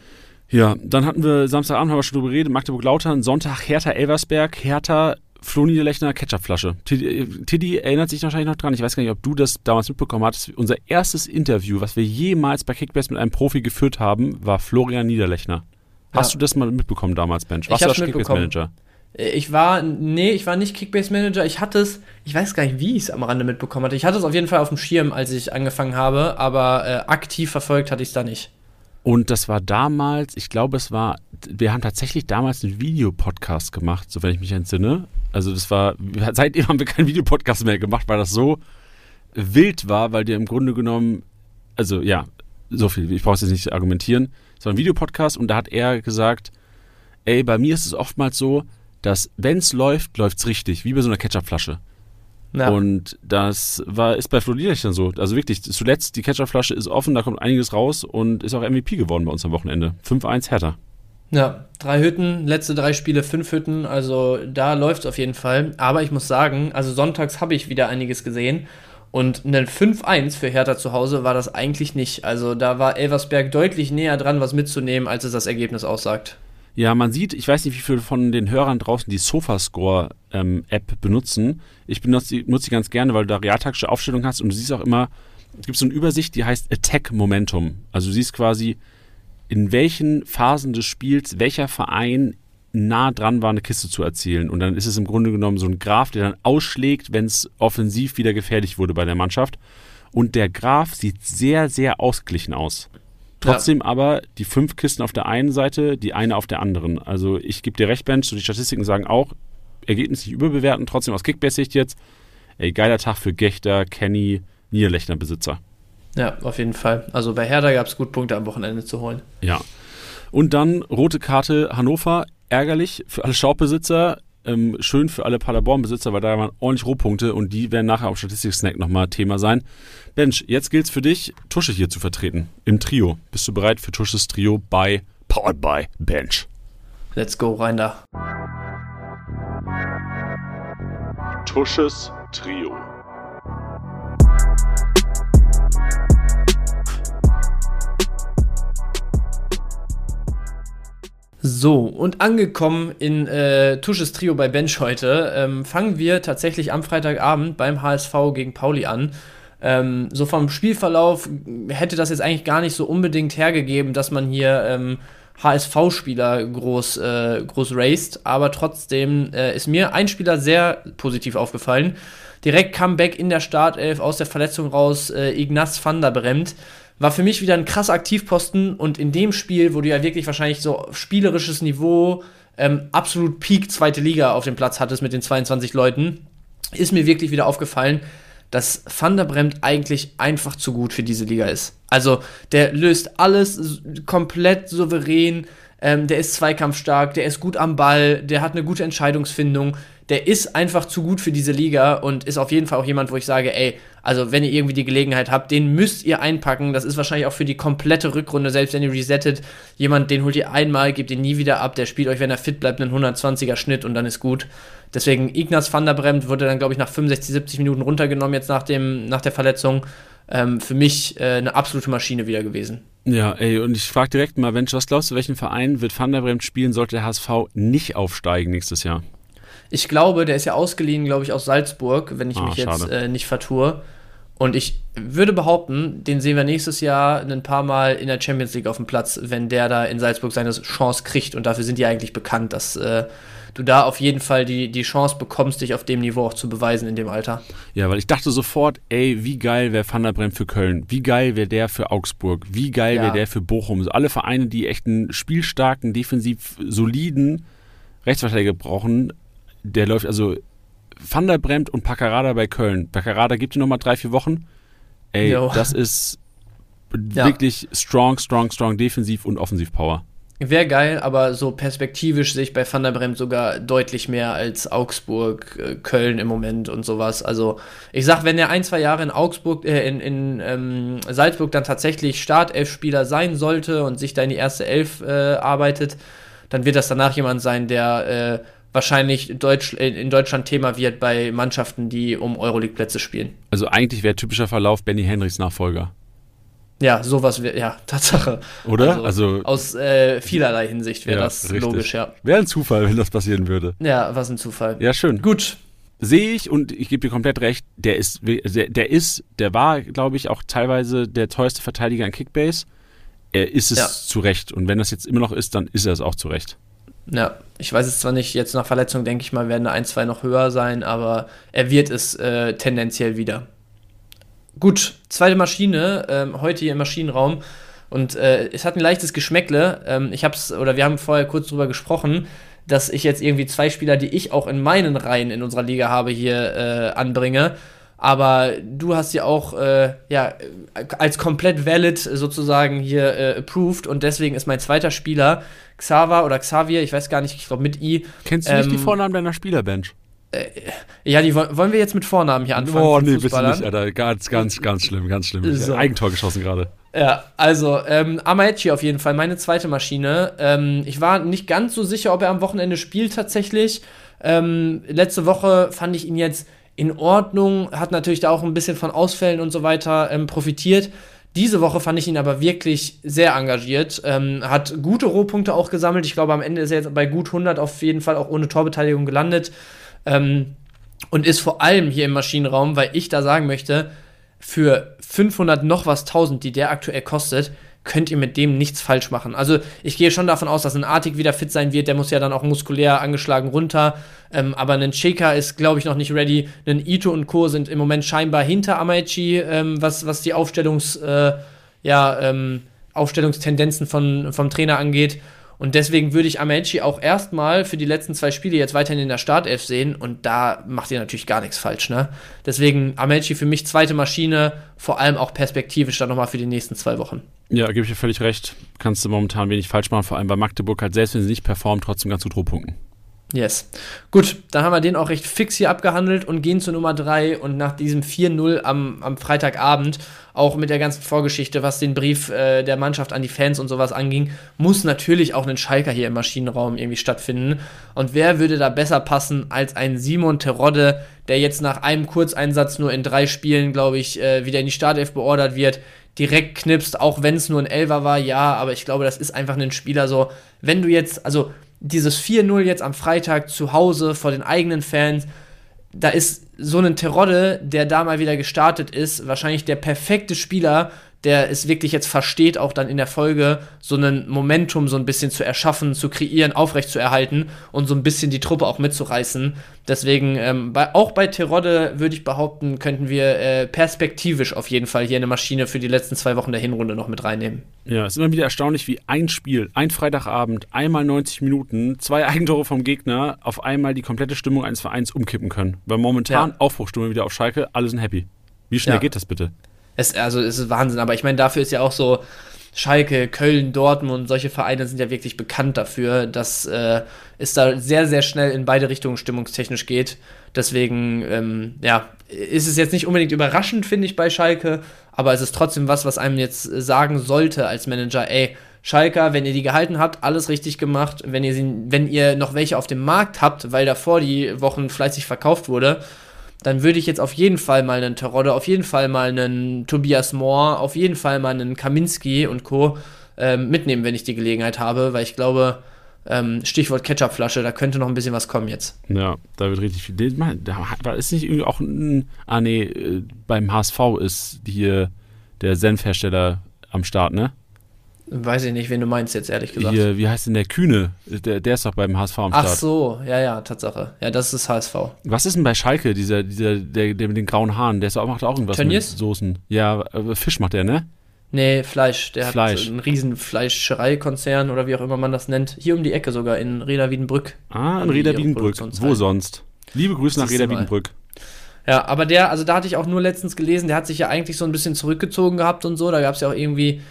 Ja, dann hatten wir Samstagabend, haben wir schon drüber geredet, Magdeburg-Lautern, Sonntag Hertha-Elversberg, Hertha, Flo Niederlechner, Ketchupflasche. Tiddy erinnert sich wahrscheinlich noch dran, ich weiß gar nicht, ob du das damals mitbekommen hattest. Unser erstes Interview, was wir jemals bei Kickbase mit einem Profi geführt haben, war Florian Niederlechner. Hast ja. du das mal mitbekommen damals, Bench? Warst ich du Kickbase Manager? Ich war, nee, ich war nicht Kickbase Manager. Ich hatte es, ich weiß gar nicht, wie ich es am Rande mitbekommen hatte. Ich hatte es auf jeden Fall auf dem Schirm, als ich angefangen habe, aber äh, aktiv verfolgt hatte ich es da nicht. Und das war damals, ich glaube, es war, wir haben tatsächlich damals einen Videopodcast gemacht, soweit ich mich entsinne. Also das war, seitdem haben wir keinen Videopodcast mehr gemacht, weil das so wild war, weil dir im Grunde genommen, also ja, so viel, ich brauche es jetzt nicht argumentieren, es war ein Videopodcast und da hat er gesagt, ey, bei mir ist es oftmals so, dass wenn es läuft, läuft es richtig, wie bei so einer Ketchupflasche. Ja. Und das war, ist bei Flo dann so. Also wirklich, zuletzt, die Ketchupflasche ist offen, da kommt einiges raus und ist auch MVP geworden bei uns am Wochenende. 5-1 Hertha. Ja, drei Hütten, letzte drei Spiele, fünf Hütten, also da läuft es auf jeden Fall. Aber ich muss sagen, also sonntags habe ich wieder einiges gesehen und ein 5-1 für Hertha zu Hause war das eigentlich nicht. Also da war Elversberg deutlich näher dran, was mitzunehmen, als es das Ergebnis aussagt. Ja, man sieht, ich weiß nicht, wie viele von den Hörern draußen die Sofascore-App ähm, benutzen. Ich benutze die, nutze die ganz gerne, weil du da realtaktische Aufstellung hast und du siehst auch immer, es gibt so eine Übersicht, die heißt Attack Momentum. Also du siehst quasi, in welchen Phasen des Spiels welcher Verein nah dran war, eine Kiste zu erzielen. Und dann ist es im Grunde genommen so ein Graph, der dann ausschlägt, wenn es offensiv wieder gefährlich wurde bei der Mannschaft. Und der Graph sieht sehr, sehr ausgeglichen aus. Trotzdem ja. aber die fünf Kisten auf der einen Seite, die eine auf der anderen. Also ich gebe dir recht, Bench, so die Statistiken sagen auch, Ergebnis nicht überbewerten, trotzdem aus Kickbase-Sicht jetzt, ey, geiler Tag für Gechter, Kenny, Niederlechner Besitzer. Ja, auf jeden Fall. Also bei Hertha gab es gut Punkte am Wochenende zu holen. Ja. Und dann rote Karte Hannover, ärgerlich für alle Schaubesitzer, ähm, schön für alle Paderborn-Besitzer, weil da waren ordentlich Rohpunkte und die werden nachher auf Statistik-Snack nochmal Thema sein. Bench, jetzt gilt es für dich, Tusche hier zu vertreten im Trio. Bist du bereit für Tusches Trio bei Powered by Bench? Let's go, rein da. Tusches Trio. So, und angekommen in äh, Tusches Trio bei Bench heute, ähm, fangen wir tatsächlich am Freitagabend beim HSV gegen Pauli an. Ähm, so vom Spielverlauf hätte das jetzt eigentlich gar nicht so unbedingt hergegeben, dass man hier ähm, HSV-Spieler groß, äh, groß raced, aber trotzdem äh, ist mir ein Spieler sehr positiv aufgefallen. Direkt Comeback in der Startelf aus der Verletzung raus, äh, Ignaz van der Bremt war für mich wieder ein krasser Aktivposten und in dem Spiel, wo du ja wirklich wahrscheinlich so spielerisches Niveau, ähm, absolut Peak zweite Liga auf dem Platz hattest mit den 22 Leuten, ist mir wirklich wieder aufgefallen, dass Van der Bremt eigentlich einfach zu gut für diese Liga ist. Also der löst alles komplett souverän, ähm, der ist zweikampfstark, der ist gut am Ball, der hat eine gute Entscheidungsfindung, der ist einfach zu gut für diese Liga und ist auf jeden Fall auch jemand, wo ich sage, ey, also wenn ihr irgendwie die Gelegenheit habt, den müsst ihr einpacken. Das ist wahrscheinlich auch für die komplette Rückrunde, selbst wenn ihr resettet, jemand, den holt ihr einmal, gebt ihn nie wieder ab, der spielt euch, wenn er fit bleibt, einen 120er Schnitt und dann ist gut. Deswegen Ignaz van der Bremt wurde dann, glaube ich, nach 65, 70 Minuten runtergenommen jetzt nach, dem, nach der Verletzung. Ähm, für mich äh, eine absolute Maschine wieder gewesen. Ja, ey, und ich frage direkt mal, Mensch, was glaubst du, welchen Verein wird Van der Bremt spielen, sollte der HSV nicht aufsteigen nächstes Jahr? Ich glaube, der ist ja ausgeliehen, glaube ich, aus Salzburg, wenn ich ah, mich jetzt äh, nicht vertue. Und ich würde behaupten, den sehen wir nächstes Jahr ein paar Mal in der Champions League auf dem Platz, wenn der da in Salzburg seine Chance kriegt. Und dafür sind die eigentlich bekannt, dass äh, du da auf jeden Fall die, die Chance bekommst, dich auf dem Niveau auch zu beweisen in dem Alter. Ja, weil ich dachte sofort, ey, wie geil wäre Van der Bremt für Köln, wie geil wäre der für Augsburg, wie geil ja. wäre der für Bochum. Also alle Vereine, die echt einen spielstarken, defensiv soliden Rechtsverteidiger brauchen, der läuft also Van der Bremt und Paccarada bei Köln. Paccarada gibt dir nochmal drei, vier Wochen. Ey, jo. das ist ja. wirklich strong, strong, strong defensiv und offensiv Power. Wäre geil, aber so perspektivisch sehe ich bei Van der Bremt sogar deutlich mehr als Augsburg, äh, Köln im Moment und sowas. Also ich sag, wenn er ein, zwei Jahre in Augsburg, äh, in, in ähm, Salzburg dann tatsächlich Startelf-Spieler sein sollte und sich da in die erste Elf äh, arbeitet, dann wird das danach jemand sein, der äh, wahrscheinlich Deutsch, in Deutschland Thema wird bei Mannschaften, die um Euroleague-Plätze spielen. Also eigentlich wäre typischer Verlauf Benny Henrichs Nachfolger. Ja, sowas wäre, ja, Tatsache. Oder? Also, also aus äh, vielerlei Hinsicht wäre ja, das richtig. logisch, ja. Wäre ein Zufall, wenn das passieren würde. Ja, was ein Zufall. Ja, schön. Gut. Sehe ich und ich gebe dir komplett recht, der ist, der, der ist, der war, glaube ich, auch teilweise der teuerste Verteidiger in Kickbase. Er ist es ja. zu Recht. Und wenn das jetzt immer noch ist, dann ist er es auch zu Recht. Ja, ich weiß es zwar nicht, jetzt nach Verletzung denke ich mal, werden da ein, zwei noch höher sein, aber er wird es äh, tendenziell wieder. Gut, zweite Maschine, ähm, heute hier im Maschinenraum. Und äh, es hat ein leichtes Geschmäckle. Ähm, ich hab's, oder wir haben vorher kurz drüber gesprochen, dass ich jetzt irgendwie zwei Spieler, die ich auch in meinen Reihen in unserer Liga habe, hier äh, anbringe. Aber du hast sie auch äh, ja, als komplett valid sozusagen hier äh, approved und deswegen ist mein zweiter Spieler Xaver oder Xavier, ich weiß gar nicht, ich glaube mit I. Kennst du ähm, nicht die ähm, Vornamen deiner Spielerbench? Äh, ja, die wollen wir jetzt mit Vornamen hier anfangen. Oh, nee, bitte nicht, Alter. Ganz, ganz, ganz schlimm, ganz schlimm. So. Eigentor geschossen gerade. Ja, also ähm, Amaechi auf jeden Fall, meine zweite Maschine. Ähm, ich war nicht ganz so sicher, ob er am Wochenende spielt tatsächlich. Ähm, letzte Woche fand ich ihn jetzt in Ordnung, hat natürlich da auch ein bisschen von Ausfällen und so weiter ähm, profitiert. Diese Woche fand ich ihn aber wirklich sehr engagiert, ähm, hat gute Rohpunkte auch gesammelt. Ich glaube, am Ende ist er jetzt bei gut 100 auf jeden Fall auch ohne Torbeteiligung gelandet. Ähm, und ist vor allem hier im Maschinenraum, weil ich da sagen möchte, für 500 noch was 1000, die der aktuell kostet, könnt ihr mit dem nichts falsch machen. Also ich gehe schon davon aus, dass ein Artig wieder fit sein wird. Der muss ja dann auch muskulär angeschlagen runter. Ähm, aber ein Cheka ist, glaube ich, noch nicht ready. Ein Ito und Co. sind im Moment scheinbar hinter Amaichi, ähm, was, was die Aufstellungs, äh, ja, ähm, Aufstellungstendenzen von, vom Trainer angeht. Und deswegen würde ich Amechi auch erstmal für die letzten zwei Spiele jetzt weiterhin in der Startelf sehen und da macht ihr natürlich gar nichts falsch, ne? Deswegen Amechi für mich zweite Maschine, vor allem auch perspektivisch dann nochmal für die nächsten zwei Wochen. Ja, gebe ich dir völlig recht. Kannst du momentan wenig falsch machen, vor allem bei Magdeburg halt, selbst wenn sie nicht performen, trotzdem ganz gut Rohpunkten. Yes. Gut, dann haben wir den auch recht fix hier abgehandelt und gehen zu Nummer 3 und nach diesem 4-0 am, am Freitagabend, auch mit der ganzen Vorgeschichte, was den Brief äh, der Mannschaft an die Fans und sowas anging, muss natürlich auch ein Schalker hier im Maschinenraum irgendwie stattfinden. Und wer würde da besser passen als ein Simon Terodde, der jetzt nach einem Kurzeinsatz nur in drei Spielen, glaube ich, äh, wieder in die Startelf beordert wird, direkt knipst, auch wenn es nur ein Elfer war, ja, aber ich glaube, das ist einfach ein Spieler so, wenn du jetzt, also dieses 4-0 jetzt am Freitag zu Hause vor den eigenen Fans, da ist so ein Terodde, der da mal wieder gestartet ist, wahrscheinlich der perfekte Spieler, der es wirklich jetzt versteht, auch dann in der Folge so ein Momentum so ein bisschen zu erschaffen, zu kreieren, aufrecht zu erhalten und so ein bisschen die Truppe auch mitzureißen. Deswegen, ähm, bei, auch bei Terodde würde ich behaupten, könnten wir äh, perspektivisch auf jeden Fall hier eine Maschine für die letzten zwei Wochen der Hinrunde noch mit reinnehmen. Ja, es ist immer wieder erstaunlich, wie ein Spiel, ein Freitagabend, einmal 90 Minuten, zwei Eigentore vom Gegner auf einmal die komplette Stimmung eines Vereins umkippen können. Weil momentan ja. Aufbruchstimmung wieder auf Schalke, alle sind happy. Wie schnell ja. geht das bitte? Es, also es ist Wahnsinn, aber ich meine, dafür ist ja auch so, Schalke, Köln, Dortmund, solche Vereine sind ja wirklich bekannt dafür, dass äh, es da sehr, sehr schnell in beide Richtungen stimmungstechnisch geht. Deswegen, ähm, ja, ist es jetzt nicht unbedingt überraschend, finde ich, bei Schalke, aber es ist trotzdem was, was einem jetzt sagen sollte als Manager, ey, Schalker, wenn ihr die gehalten habt, alles richtig gemacht. Wenn ihr, sie, wenn ihr noch welche auf dem Markt habt, weil davor die Wochen fleißig verkauft wurde, dann würde ich jetzt auf jeden Fall mal einen Terodde, auf jeden Fall mal einen Tobias Moore, auf jeden Fall mal einen Kaminski und Co. Ähm, mitnehmen, wenn ich die Gelegenheit habe, weil ich glaube, ähm, Stichwort Ketchupflasche, da könnte noch ein bisschen was kommen jetzt. Ja, da wird richtig viel. Da ist nicht irgendwie auch ein. Ah, nee, äh, beim HSV ist hier der Senfhersteller am Start, ne? Weiß ich nicht, wen du meinst jetzt, ehrlich gesagt. Hier, wie heißt denn der Kühne? Der, der ist doch beim HSV am Start. Ach so, ja, ja, Tatsache. Ja, das ist HSV. Was ist denn bei Schalke, dieser, dieser, der, der mit den grauen Haaren? Der ist auch, macht auch irgendwas Tönnies? mit Soßen. Ja, äh, Fisch macht der, ne? Nee, Fleisch. Der Fleisch. hat einen riesen Fleischereikonzern oder wie auch immer man das nennt. Hier um die Ecke sogar, in Reda Wiedenbrück. Ah, in Reda Wiedenbrück. Wo sonst? Liebe Grüße nach Reda Wiedenbrück. Ja, aber der, also da hatte ich auch nur letztens gelesen, der hat sich ja eigentlich so ein bisschen zurückgezogen gehabt und so. Da gab es ja auch irgendwie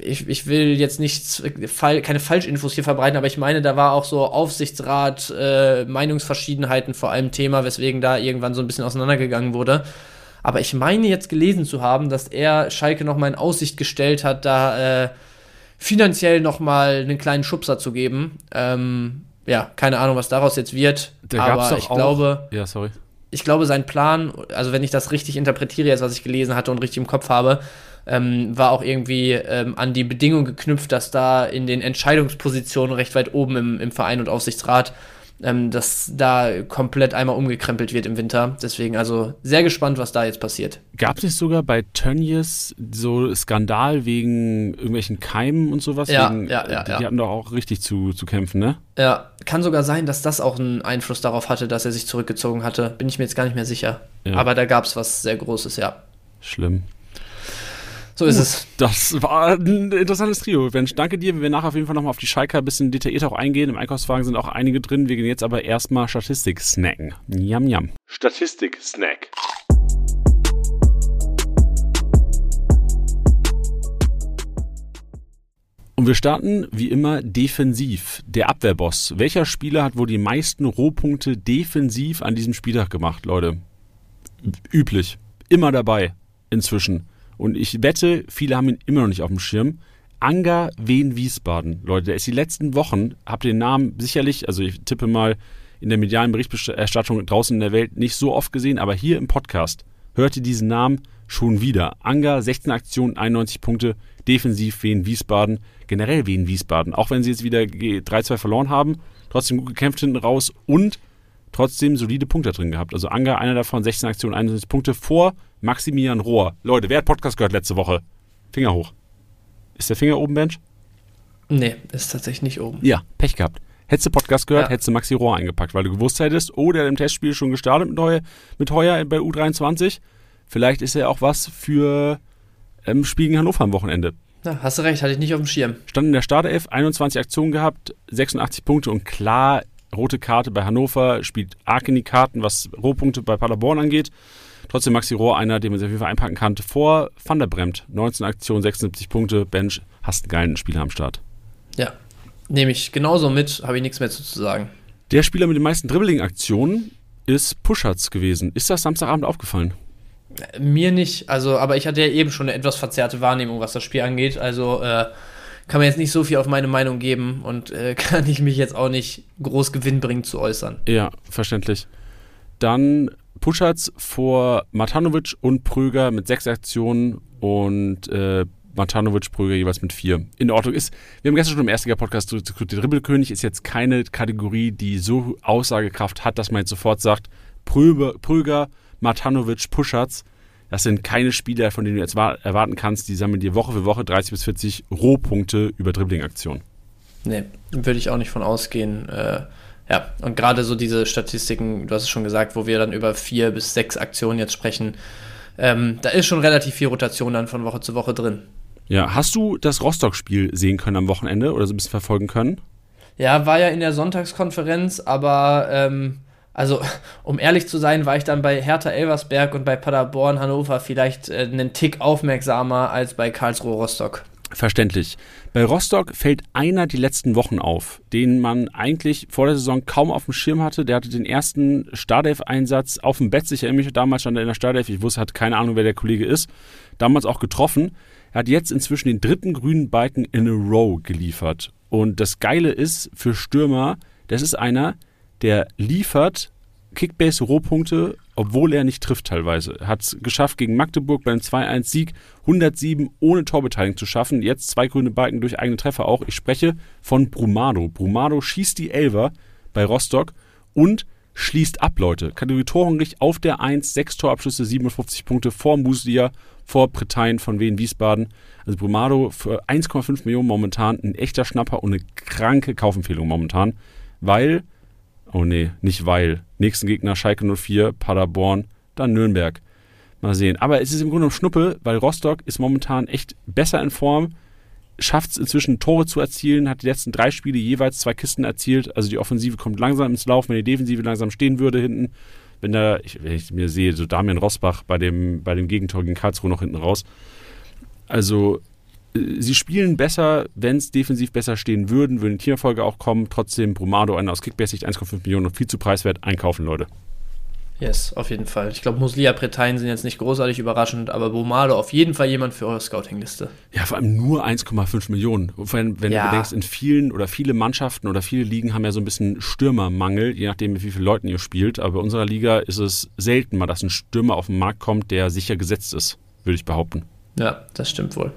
ich, ich will jetzt nicht keine Falschinfos hier verbreiten, aber ich meine, da war auch so Aufsichtsrat, äh, Meinungsverschiedenheiten vor allem Thema, weswegen da irgendwann so ein bisschen auseinandergegangen wurde. Aber ich meine jetzt gelesen zu haben, dass er Schalke nochmal in Aussicht gestellt hat, da äh, finanziell nochmal einen kleinen Schubser zu geben. Ähm, ja, keine Ahnung, was daraus jetzt wird. Da aber ich auch, glaube, ja, sorry. Ich glaube, sein Plan, also wenn ich das richtig interpretiere, jetzt was ich gelesen hatte und richtig im Kopf habe, ähm, war auch irgendwie ähm, an die Bedingung geknüpft, dass da in den Entscheidungspositionen recht weit oben im, im Verein und Aufsichtsrat, ähm, dass da komplett einmal umgekrempelt wird im Winter. Deswegen also sehr gespannt, was da jetzt passiert. Gab es nicht sogar bei Tönnies so Skandal wegen irgendwelchen Keimen und sowas? Ja, wegen, ja, ja. Die, die hatten doch auch richtig zu, zu kämpfen, ne? Ja, kann sogar sein, dass das auch einen Einfluss darauf hatte, dass er sich zurückgezogen hatte. Bin ich mir jetzt gar nicht mehr sicher. Ja. Aber da gab es was sehr Großes, ja. Schlimm. So ist es. Das war ein interessantes Trio. Mensch, danke dir. Wir werden nachher auf jeden Fall nochmal auf die Schalker ein bisschen detaillierter auch eingehen. Im Einkaufswagen sind auch einige drin. Wir gehen jetzt aber erstmal Statistik snacken. Yam, yam. Statistik snack. Und wir starten wie immer defensiv. Der Abwehrboss. Welcher Spieler hat wohl die meisten Rohpunkte defensiv an diesem Spieltag gemacht, Leute? Üblich. Immer dabei. Inzwischen. Und ich wette, viele haben ihn immer noch nicht auf dem Schirm. Anga Wien Wiesbaden. Leute, der ist die letzten Wochen, habt den Namen sicherlich, also ich tippe mal in der medialen Berichterstattung draußen in der Welt nicht so oft gesehen, aber hier im Podcast hört ihr diesen Namen schon wieder. Anga, 16 Aktionen, 91 Punkte, defensiv Wien Wiesbaden, generell Wien Wiesbaden. Auch wenn sie jetzt wieder 3-2 verloren haben, trotzdem gut gekämpft hinten raus und trotzdem solide Punkte drin gehabt. Also Anga, einer davon, 16 Aktionen, 91 Punkte vor Maximilian Rohr. Leute, wer hat Podcast gehört letzte Woche? Finger hoch. Ist der Finger oben, Bench? Nee, ist tatsächlich nicht oben. Ja, Pech gehabt. Hättest du Podcast gehört, Ja. hättest du Maxi Rohr eingepackt, weil du gewusst hättest, oh, der hat im Testspiel schon gestartet mit, Heuer, mit Heuer bei U23. Vielleicht ist er auch was für ähm, Spiel gegen Hannover am Wochenende. Na, hast du recht, hatte ich nicht auf dem Schirm. Stand in der Startelf, 21 Aktionen gehabt, 86 Punkte und klar, rote Karte bei Hannover, spielt arg in die Karten, was Rohpunkte bei Paderborn angeht. Trotzdem Maxi Rohr, einer, den man jeden Fall einpacken kann, vor Van der Bremt. 19 Aktionen, 76 Punkte, Bench, hast einen geilen Spieler am Start. Ja, nehme ich genauso mit, habe ich nichts mehr zu sagen. Der Spieler mit den meisten Dribbling-Aktionen ist Puschatz gewesen. Ist das Samstagabend aufgefallen? Mir nicht, also, aber ich hatte ja eben schon eine etwas verzerrte Wahrnehmung, was das Spiel angeht. Also äh, kann man jetzt nicht so viel auf meine Meinung geben und äh, kann ich mich jetzt auch nicht groß gewinnbringend zu äußern. Ja, verständlich. Dann Puschatz vor Matanovic und Pröger mit sechs Aktionen und äh, Matanovic, Pröger jeweils mit vier. In Ordnung ist, wir haben gestern schon im Erstliga-Podcast diskutiert, der Dribbelkönig ist jetzt keine Kategorie, die so Aussagekraft hat, dass man jetzt sofort sagt, Pröger, Pröger Matanovic, Puschatz, das sind keine Spieler, von denen du jetzt wa- erwarten kannst, die sammeln dir Woche für Woche 30 bis 40 Rohpunkte über Dribbling-Aktionen. Nee, würde ich auch nicht von ausgehen. Äh, ja, und gerade so diese Statistiken, du hast es schon gesagt, wo wir dann über vier bis sechs Aktionen jetzt sprechen, ähm, da ist schon relativ viel Rotation dann von Woche zu Woche drin. Ja, hast du das Rostock-Spiel sehen können am Wochenende oder so ein bisschen verfolgen können? Ja, war ja in der Sonntagskonferenz, aber ähm, also um ehrlich zu sein, war ich dann bei Hertha Elversberg und bei Paderborn Hannover vielleicht äh, einen Tick aufmerksamer als bei Karlsruhe Rostock. Verständlich. Bei Rostock fällt einer die letzten Wochen auf, den man eigentlich vor der Saison kaum auf dem Schirm hatte. Der hatte den ersten Startelf-Einsatz auf dem Bett. Ich erinnere mich, damals stand er in der Startelf. Ich wusste, hatte keine Ahnung, wer der Kollege ist. Damals auch getroffen. Er hat jetzt inzwischen den dritten grünen Balken in a row geliefert. Und das Geile ist für Stürmer, das ist einer, der liefert Kickbase-Rohpunkte, obwohl er nicht trifft teilweise. Hat es geschafft, gegen Magdeburg beim 2-1-Sieg 107 ohne Torbeteiligung zu schaffen. Jetzt zwei grüne Balken durch eigene Treffer auch. Ich spreche von Brumado. Brumado schießt die Elver bei Rostock und schließt ab, Leute. Kategorie Torhungrig auf der 1, 6 Torabschlüsse, 57 Punkte vor Muslia, vor Pretein von Wien Wiesbaden. Also Brumado für 1,5 Millionen momentan ein echter Schnapper und eine kranke Kaufempfehlung momentan, weil Oh nee, nicht weil. Nächsten Gegner Schalke 04, Paderborn, dann Nürnberg. Mal sehen. Aber es ist im Grunde genommen Schnuppe, weil Rostock ist momentan echt besser in Form, schafft es inzwischen Tore zu erzielen, hat die letzten drei Spiele jeweils zwei Kisten erzielt. Also die Offensive kommt langsam ins Laufen, wenn die Defensive langsam stehen würde hinten. Wenn da, ich, wenn ich mir sehe, so Damian Rosbach bei dem, bei dem Gegentor gegen Karlsruhe noch hinten raus. Also sie spielen besser, wenn es defensiv besser stehen würden, würden Teamerfolge auch kommen. Trotzdem Brumado, einer aus Kickbase-Sicht 1,5 Millionen und viel zu preiswert. Einkaufen, Leute. Yes, auf jeden Fall. Ich glaube, Muslia Pretein sind jetzt nicht großartig überraschend, aber Bomado auf jeden Fall jemand für eure Scouting-Liste. Ja, vor allem nur 1,5 Millionen. Allem, wenn Ja. du bedenkst, in vielen oder viele Mannschaften oder viele Ligen haben ja so ein bisschen Stürmermangel, je nachdem, mit wie vielen Leuten ihr spielt. Aber bei unserer Liga ist es selten mal, dass ein Stürmer auf den Markt kommt, der sicher gesetzt ist, würde ich behaupten. Ja, das stimmt wohl.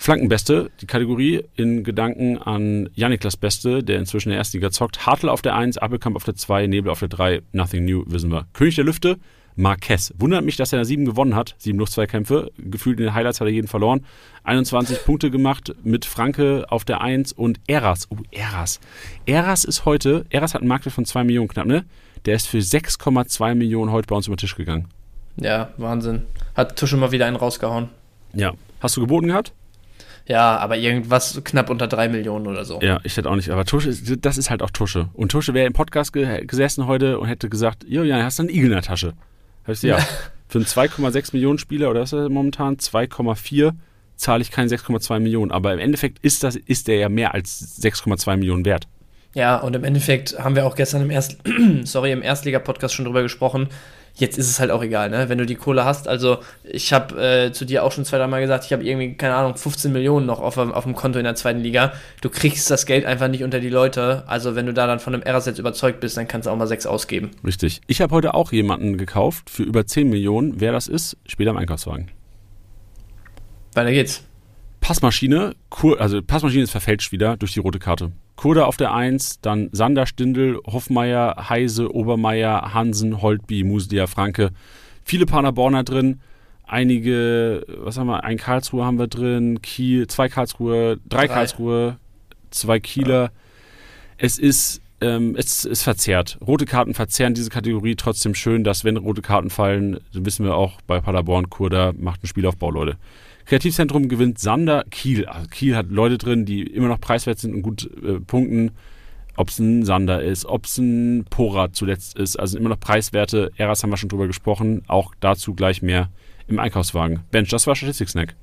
Flankenbeste, die Kategorie in Gedanken an Janiklas Beste, der inzwischen in der ersten Liga zockt. Hartl auf der 1, Appelkamp auf der 2, Nebel auf der 3, Nothing New, wissen wir. König der Lüfte, Marquez. Wundert mich, dass er in der 7 gewonnen hat. 7 Luft-2-Kämpfe. Gefühlt in den Highlights hat er jeden verloren. 21 Punkte gemacht mit Franke auf der 1 und Eras. Oh, Eras. Eras ist heute, Eras hat einen Marktwert von 2 Millionen knapp, ne? Der ist für 6,2 Millionen heute bei uns über den Tisch gegangen. Ja, Wahnsinn. Hat Tusche mal wieder einen rausgehauen. Ja. Hast du geboten gehabt? Ja, aber irgendwas knapp unter drei Millionen oder so. Ja, ich hätte auch nicht, aber Tusche, das ist halt auch Tusche. Und Tusche wäre im Podcast ge gesessen heute und hätte gesagt, jo, ja, hast du einen Igel in der Tasche. Hab ich gesagt, ja. Für einen 2,6 Millionen Spieler, oder was ist er momentan? 2,4 zahle ich keine 6,2 Millionen. Aber im Endeffekt ist das, ist der ja mehr als 6,2 Millionen wert. Ja, und im Endeffekt haben wir auch gestern im, Erst Sorry, im Erstliga-Podcast schon drüber gesprochen. Jetzt ist es halt auch egal, ne? wenn du die Kohle hast. Also, ich habe äh, zu dir auch schon zwei, drei Mal gesagt, ich habe irgendwie, keine Ahnung, 15 Millionen noch auf, auf dem Konto in der zweiten Liga. Du kriegst das Geld einfach nicht unter die Leute. Also, wenn du da dann von einem Errors jetzt überzeugt bist, dann kannst du auch mal sechs ausgeben. Richtig. Ich habe heute auch jemanden gekauft für über 10 Millionen. Wer das ist, später im Einkaufswagen. Weiter geht's. Passmaschine, Kur also Passmaschine ist verfälscht wieder durch die rote Karte. Kurda auf der 1, dann Sander, Stindl, Hoffmeier, Heise, Obermeier, Hansen, Holtby, Muslia, Franke. Viele Paderborner drin. einige, was haben wir, ein Karlsruhe haben wir drin, Kiel, zwei Karlsruhe, drei, drei. Karlsruhe, zwei Kieler. Ja. Es ist ähm, es ist verzerrt. Rote Karten verzerren diese Kategorie trotzdem schön, dass wenn rote Karten fallen, wissen wir auch bei Paderborn, Kurda macht ein Spielaufbau, Leute. Kreativzentrum gewinnt Sander, Kiel. Also Kiel hat Leute drin, die immer noch preiswert sind und gut äh, punkten. Ob es ein Sander ist, ob es ein Pora zuletzt ist, also immer noch preiswerte. Eras haben wir schon drüber gesprochen. Auch dazu gleich mehr im Einkaufswagen. Bench, das war Statistik-Snack.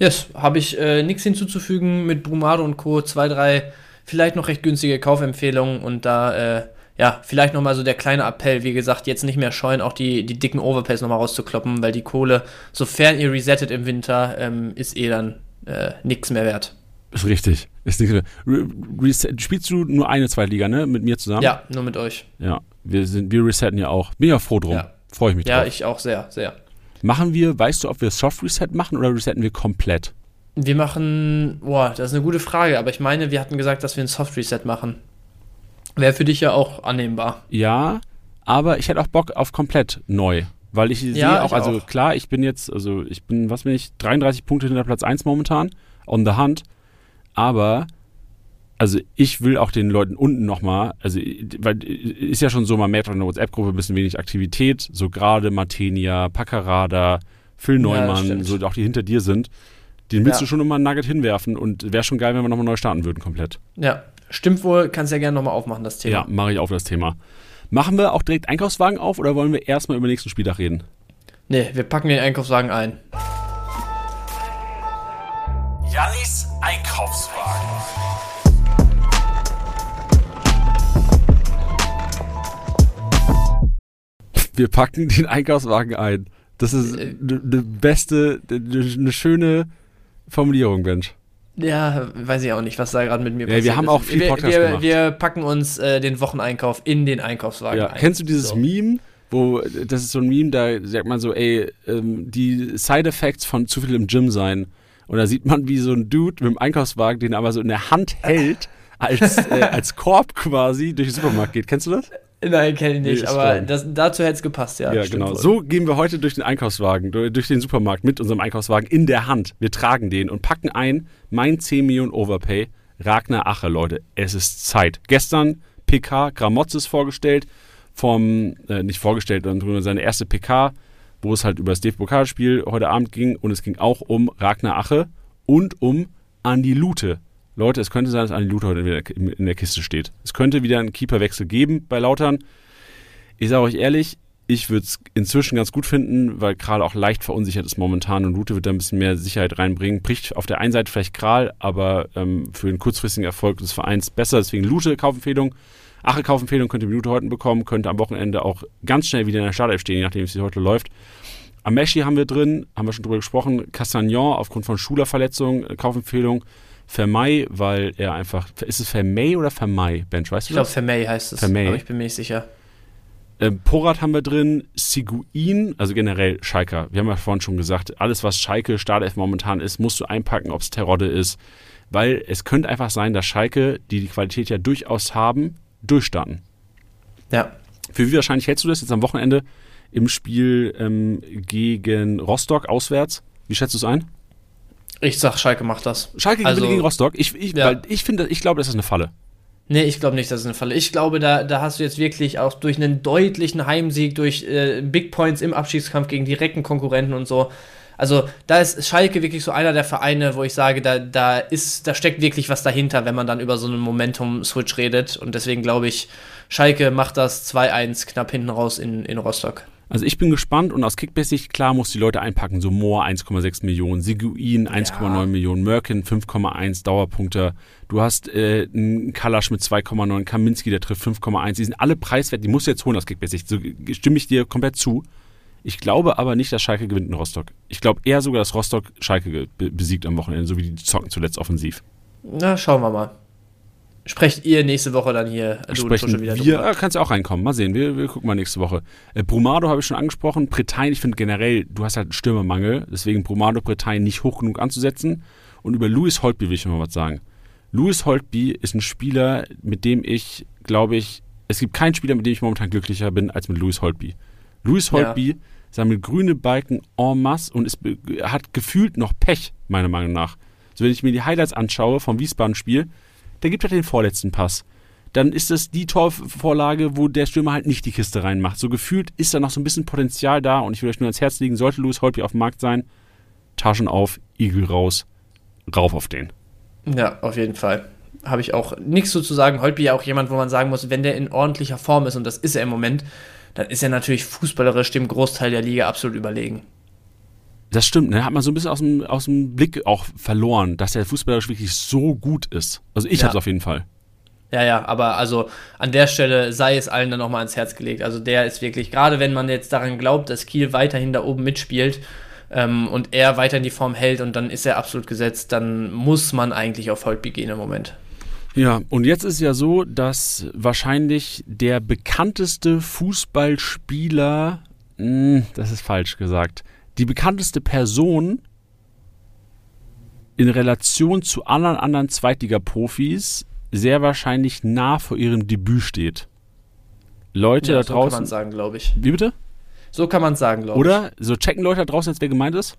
Yes, habe ich äh, nichts hinzuzufügen mit Brumado und Co. Zwei, drei vielleicht noch recht günstige Kaufempfehlungen und da, äh, ja, vielleicht nochmal so der kleine Appell, wie gesagt, jetzt nicht mehr scheuen, auch die, die dicken Overpays nochmal rauszukloppen, weil die Kohle, sofern ihr resettet im Winter, ähm, ist eh dann äh, nichts mehr wert. Ist richtig. Ist nichts mehr. Re Reset, spielst du nur eine Zweitliga, ne? Mit mir zusammen? Ja, nur mit euch. Ja, wir, sind, wir resetten ja auch. Bin ja froh drum. Ja. Freue ich mich ja, drauf. Ja, ich auch sehr, sehr. Machen wir, weißt du, ob wir Soft Reset machen oder resetten wir komplett? Wir machen, boah, das ist eine gute Frage, aber ich meine, wir hatten gesagt, dass wir ein Soft Reset machen. Wäre für dich ja auch annehmbar. Ja, aber ich hätte auch Bock auf komplett neu. Weil ich sehe auch, also auch. klar, ich bin jetzt, also ich bin, was bin ich, 33 Punkte hinter Platz 1 momentan, on the hand. Aber, also ich will auch den Leuten unten nochmal, also, weil ist ja schon so, man merkt in der WhatsApp-Gruppe ein bisschen wenig Aktivität, so gerade Martenia, Paccarada, Phil Neumann, ja, so auch die hinter dir sind. Den willst ja. du schon immer ein Nugget hinwerfen und wäre schon geil, wenn wir nochmal neu starten würden, komplett. Ja, stimmt wohl. Kannst ja gerne nochmal aufmachen, das Thema. Ja, mache ich auf das Thema. Machen wir auch direkt Einkaufswagen auf oder wollen wir erstmal über den nächsten Spieltag reden? Nee, wir packen den Einkaufswagen ein. Jannis Einkaufswagen. Wir packen den Einkaufswagen ein. Das ist eine äh, ne beste, eine ne schöne Formulierung, Bench. Ja, weiß ich auch nicht, was da gerade mit mir ja, passiert Wir haben ist. auch viel Podcast wir, wir, gemacht. Wir packen uns äh, den Wocheneinkauf in den Einkaufswagen ja. ein. Kennst du dieses so. Meme, wo, das ist so ein Meme, da sagt man so, ey, ähm, die Side Effects von zu viel im Gym sein. Und da sieht man, wie so ein Dude mit dem Einkaufswagen, den aber so in der Hand hält, als, äh, als Korb quasi durch den Supermarkt geht. Kennst du das? Nein, kenne ich nicht, nee, aber das, dazu hätte es gepasst, ja. Ja, genau. Wohl. So gehen wir heute durch den Einkaufswagen, durch den Supermarkt mit unserem Einkaufswagen in der Hand. Wir tragen den und packen ein mein 10 Millionen Overpay. Ragnar Ache, Leute, es ist Zeit. Gestern PK Gramotzes vorgestellt, vom, äh, nicht vorgestellt, sondern seine erste PK, wo es halt über das DFB-Pokalspiel heute Abend ging und es ging auch um Ragnar Ache und um Andi Lute. Leute, es könnte sein, dass Andi Luther heute wieder in der Kiste steht. Es könnte wieder einen Keeperwechsel geben bei Lautern. Ich sage euch ehrlich, ich würde es inzwischen ganz gut finden, weil Kral auch leicht verunsichert ist momentan und Lute wird da ein bisschen mehr Sicherheit reinbringen. Bricht auf der einen Seite vielleicht Kral, aber ähm, für den kurzfristigen Erfolg des Vereins besser. Deswegen Lute Kaufempfehlung. Ache Kaufempfehlung könnte Minute heute bekommen, könnte am Wochenende auch ganz schnell wieder in der Startelf stehen, je nachdem, wie es heute läuft. Ameshi haben wir drin, haben wir schon drüber gesprochen. Castagnon aufgrund von Schulerverletzung, Kaufempfehlung. Vermei, weil er einfach. Ist es Vermei oder Vermei, Bench? Weißt du Ich glaube, Vermei heißt es. Vermei. Aber ich bin mir nicht sicher. Ähm, Porat haben wir drin, Siguin, also generell Schalker. Wir haben ja vorhin schon gesagt, alles, was Schalke Startelf momentan ist, musst du einpacken, ob es Terodde ist. Weil es könnte einfach sein, dass Schalke, die die Qualität ja durchaus haben, durchstarten. Ja. Für wie wahrscheinlich hältst du das jetzt am Wochenende im Spiel ähm, gegen Rostock auswärts? Wie schätzt du es ein? Ich sag, Schalke macht das. Schalke also, gewinnt gegen Rostock. Ich, ich, ja. weil ich finde, ich glaube, das ist eine Falle. Nee, ich glaube nicht, das ist eine Falle. Ich glaube, da, da hast du jetzt wirklich auch durch einen deutlichen Heimsieg, durch äh, Big Points im Abschiedskampf gegen direkten Konkurrenten und so. Also da ist Schalke wirklich so einer der Vereine, wo ich sage, da, da ist, da steckt wirklich was dahinter, wenn man dann über so einen Momentum-Switch redet. Und deswegen glaube ich, Schalke macht das 2-1 knapp hinten raus in, in Rostock. Also ich bin gespannt und aus Kickbase-Sicht, klar, muss die Leute einpacken. So Moore 1,6 Millionen, Siguin 1,9 ja. Millionen, Merkin 5,1 Dauerpunkte. Du hast äh, einen Kalasch mit 2,9, Kaminski, der trifft 5,1. Die sind alle preiswert, die musst du jetzt holen aus Kickbase-Sicht. So stimme ich dir komplett zu. Ich glaube aber nicht, dass Schalke gewinnt in Rostock. Ich glaube eher sogar, dass Rostock Schalke besiegt am Wochenende, so wie die zocken zuletzt offensiv. Na, schauen wir mal. Sprecht ihr nächste Woche dann hier Sprechen wieder wir, drüber. kannst du auch reinkommen. Mal sehen, wir, wir gucken mal nächste Woche. Äh, Brumado habe ich schon angesprochen. Bretagne, ich finde generell, du hast halt einen Stürmermangel, deswegen Brumado, Bretagne nicht hoch genug anzusetzen. Und über Louis Holtby will ich mal was sagen. Louis Holtby ist ein Spieler, mit dem ich, glaube ich, es gibt keinen Spieler, mit dem ich momentan glücklicher bin, als mit Louis Holtby. Louis Holtby ja. sammelt grüne Balken en masse und ist, hat gefühlt noch Pech, meiner Meinung nach. So, wenn ich mir die Highlights anschaue vom Wiesbaden-Spiel, der gibt halt den vorletzten Pass. Dann ist das die Torvorlage, wo der Stürmer halt nicht die Kiste reinmacht. So gefühlt ist da noch so ein bisschen Potenzial da und ich will euch nur ans Herz legen, sollte Louis Holtby auf dem Markt sein, Taschen auf, Igel raus, rauf auf den. Ja, auf jeden Fall. Habe ich auch nichts so zu sagen. Holtby ja auch jemand, wo man sagen muss, wenn der in ordentlicher Form ist, und das ist er im Moment, dann ist er natürlich fußballerisch dem Großteil der Liga absolut überlegen. Das stimmt, ne? Hat man so ein bisschen aus dem, aus dem Blick auch verloren, dass der fußballerisch wirklich so gut ist. Also ich ja. hab's auf jeden Fall. Ja, ja, aber also an der Stelle sei es allen dann nochmal ans Herz gelegt. Also der ist wirklich, gerade wenn man jetzt daran glaubt, dass Kiel weiterhin da oben mitspielt ähm, und er weiter in die Form hält und dann ist er absolut gesetzt, dann muss man eigentlich auf Holtby gehen im Moment. Ja, und jetzt ist ja so, dass wahrscheinlich der bekannteste Fußballspieler, mh, hm, das ist falsch gesagt, die bekannteste Person in Relation zu anderen anderen Zweitliga-Profis sehr wahrscheinlich nah vor ihrem Debüt steht. Leute ja, da draußen. So kann man sagen, glaube ich. Wie bitte? So kann man sagen, glaube ich. Oder? So checken Leute da draußen jetzt, wer gemeint ist?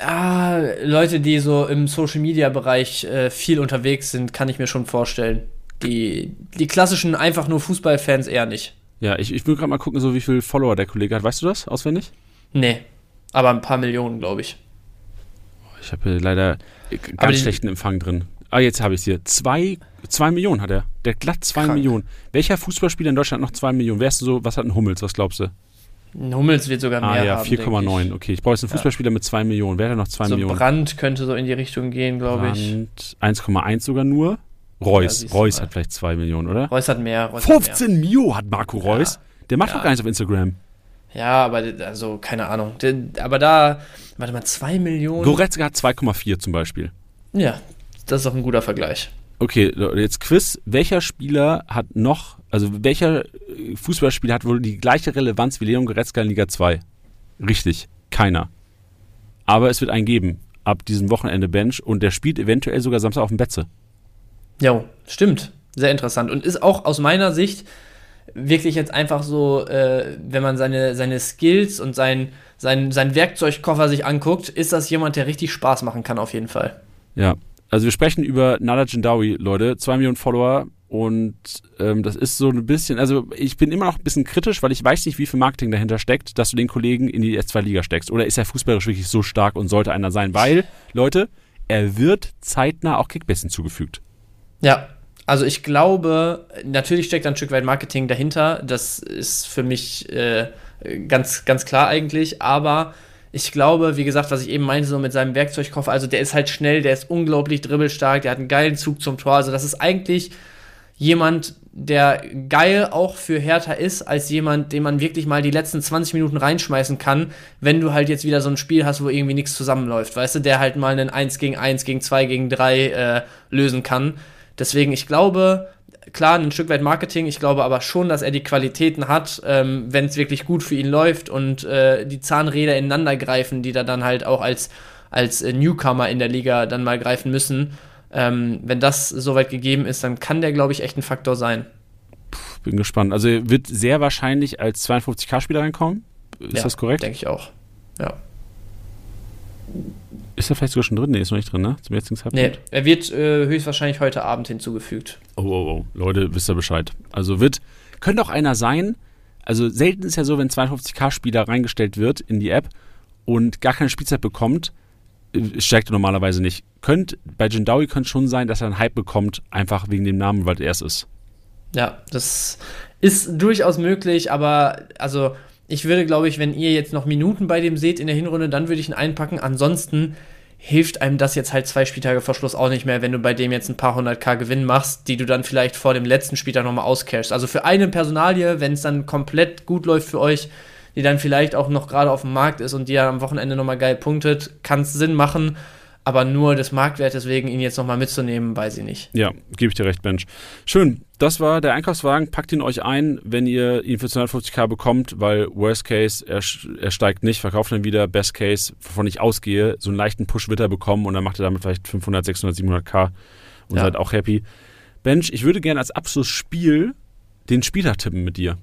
Ja, Leute, die so im Social Media Bereich äh, viel unterwegs sind, kann ich mir schon vorstellen. Die, die klassischen einfach nur Fußballfans eher nicht. Ja, ich, ich will gerade mal gucken, so wie viele Follower der Kollege hat. Weißt du das auswendig? Nee. Aber ein paar Millionen, glaube ich. Ich habe hier leider ganz schlechten Empfang drin. Ah, jetzt habe ich es hier. Zwei, zwei Millionen hat er. Der hat glatt zwei Krank. Millionen. Welcher Fußballspieler in Deutschland noch zwei Millionen? Wer ist so, was hat ein Hummels, was glaubst du? Ein Hummels wird sogar mehr ah, ja, 4,9. Okay, ich brauche jetzt einen Fußballspieler ja. mit zwei Millionen. Wer hat noch zwei so Millionen? Brandt könnte so in die Richtung gehen, glaube ich. 1,1 sogar nur. Reus. Ja, Reus hat vielleicht zwei Millionen, oder? Reus hat mehr. Reus 15 hat mehr. Mio hat Marco Reus. Der macht doch gar nichts auf Instagram. Ja, aber also keine Ahnung. Aber da, warte mal, 2 Millionen. Goretzka hat 2,4 zum Beispiel. Ja, das ist auch ein guter Vergleich. Okay, jetzt Quiz. Welcher Spieler hat noch, also welcher Fußballspieler hat wohl die gleiche Relevanz wie Leon Goretzka in Liga 2? Richtig, keiner. Aber es wird einen geben ab diesem Wochenende Bench und der spielt eventuell sogar Samstag auf dem Betze. Ja, stimmt. Sehr interessant. Und ist auch aus meiner Sicht wirklich jetzt einfach so, äh, wenn man seine, seine Skills und sein, sein, sein Werkzeugkoffer sich anguckt, ist das jemand, der richtig Spaß machen kann, auf jeden Fall. Ja, also wir sprechen über Nada Jindawi, Leute. Zwei Millionen Follower und ähm, das ist so ein bisschen, also ich bin immer noch ein bisschen kritisch, weil ich weiß nicht, wie viel Marketing dahinter steckt, dass du den Kollegen in die S2-Liga steckst. Oder ist er fußballerisch wirklich so stark und sollte einer sein? Weil, Leute, er wird zeitnah auch Kickbass hinzugefügt. Ja, also ich glaube, natürlich steckt ein Stück weit Marketing dahinter. Das ist für mich äh, ganz, ganz klar eigentlich. Aber ich glaube, wie gesagt, was ich eben meinte, so mit seinem Werkzeugkoffer, also der ist halt schnell, der ist unglaublich dribbelstark, der hat einen geilen Zug zum Tor. Also das ist eigentlich jemand, der geil auch für Hertha ist, als jemand, den man wirklich mal die letzten 20 Minuten reinschmeißen kann, wenn du halt jetzt wieder so ein Spiel hast, wo irgendwie nichts zusammenläuft, weißt du, der halt mal einen 1 gegen 1, gegen 2 gegen 3 äh, lösen kann. Deswegen, ich glaube, klar, ein Stück weit Marketing, ich glaube aber schon, dass er die Qualitäten hat, ähm, wenn es wirklich gut für ihn läuft und äh, die Zahnräder ineinander greifen, die da dann halt auch als, als äh, Newcomer in der Liga dann mal greifen müssen. Ähm, wenn das soweit gegeben ist, dann kann der, glaube ich, echt ein Faktor sein. Puh, bin gespannt. Also er wird sehr wahrscheinlich als 52k-Spieler reinkommen. Ist ja, das korrekt? Denke ich auch. Ja. Ist er vielleicht sogar schon drin? Nee, ist noch nicht drin, ne? Zum jetzigen Zeitpunkt. Nee, er wird äh, höchstwahrscheinlich heute Abend hinzugefügt. Oh, oh, oh. Leute, wisst ihr Bescheid. Also wird, könnte auch einer sein, also selten ist ja so, wenn 52k-Spieler reingestellt wird in die App und gar keine Spielzeit bekommt, äh, steigt er normalerweise nicht. Könnt, bei Jindawi könnte schon sein, dass er einen Hype bekommt, einfach wegen dem Namen, weil er es ist. Ja, das ist durchaus möglich, aber also ich würde, glaube ich, wenn ihr jetzt noch Minuten bei dem seht in der Hinrunde, dann würde ich ihn einpacken. Ansonsten hilft einem das jetzt halt zwei Spieltage vor Schluss auch nicht mehr, wenn du bei dem jetzt ein paar hundert K Gewinn machst, die du dann vielleicht vor dem letzten Spieltag nochmal auscashst. Also für eine Personalie, wenn es dann komplett gut läuft für euch, die dann vielleicht auch noch gerade auf dem Markt ist und die ja am Wochenende nochmal geil punktet, kann es Sinn machen. Aber nur des Marktwertes wegen, ihn jetzt nochmal mitzunehmen, weiß ich nicht. Ja, gebe ich dir recht, Mensch. Schön, das war der Einkaufswagen. Packt ihn euch ein, wenn ihr ihn für 250k bekommt, weil Worst Case, er, er steigt nicht, verkauft ihn wieder. Best Case, wovon ich ausgehe, so einen leichten Push wird er bekommen und dann macht er damit vielleicht 500, 600, 700k und ja. seid auch happy. Bench, ich würde gerne als Abschlussspiel den Spieler tippen mit dir.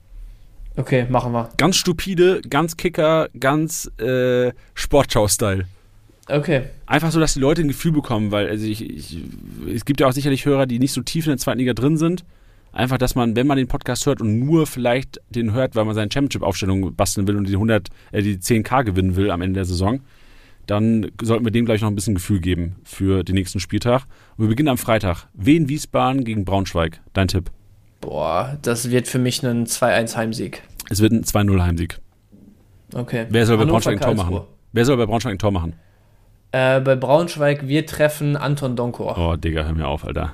Okay, machen wir. Ganz stupide, ganz Kicker, ganz äh, Sportschau-Style. Okay. Einfach so, dass die Leute ein Gefühl bekommen, weil also ich, ich, es gibt ja auch sicherlich Hörer, die nicht so tief in der zweiten Liga drin sind. Einfach, dass man, wenn man den Podcast hört und nur vielleicht den hört, weil man seine Championship-Aufstellung basteln will und die 100, äh, die 10k gewinnen will am Ende der Saison, dann sollten wir dem gleich noch ein bisschen Gefühl geben für den nächsten Spieltag. Und wir beginnen am Freitag. Wien Wiesbaden gegen Braunschweig. Dein Tipp? Boah, das wird für mich ein 2-1 Heimsieg. Es wird ein 2-0 Heimsieg. Okay. Wer soll bei Braunschweig ein Tor machen? Wer soll bei Braunschweig ein Tor machen? Äh, bei Braunschweig, wir treffen Anton Donkor. Oh, Digga, hör mir auf, Alter.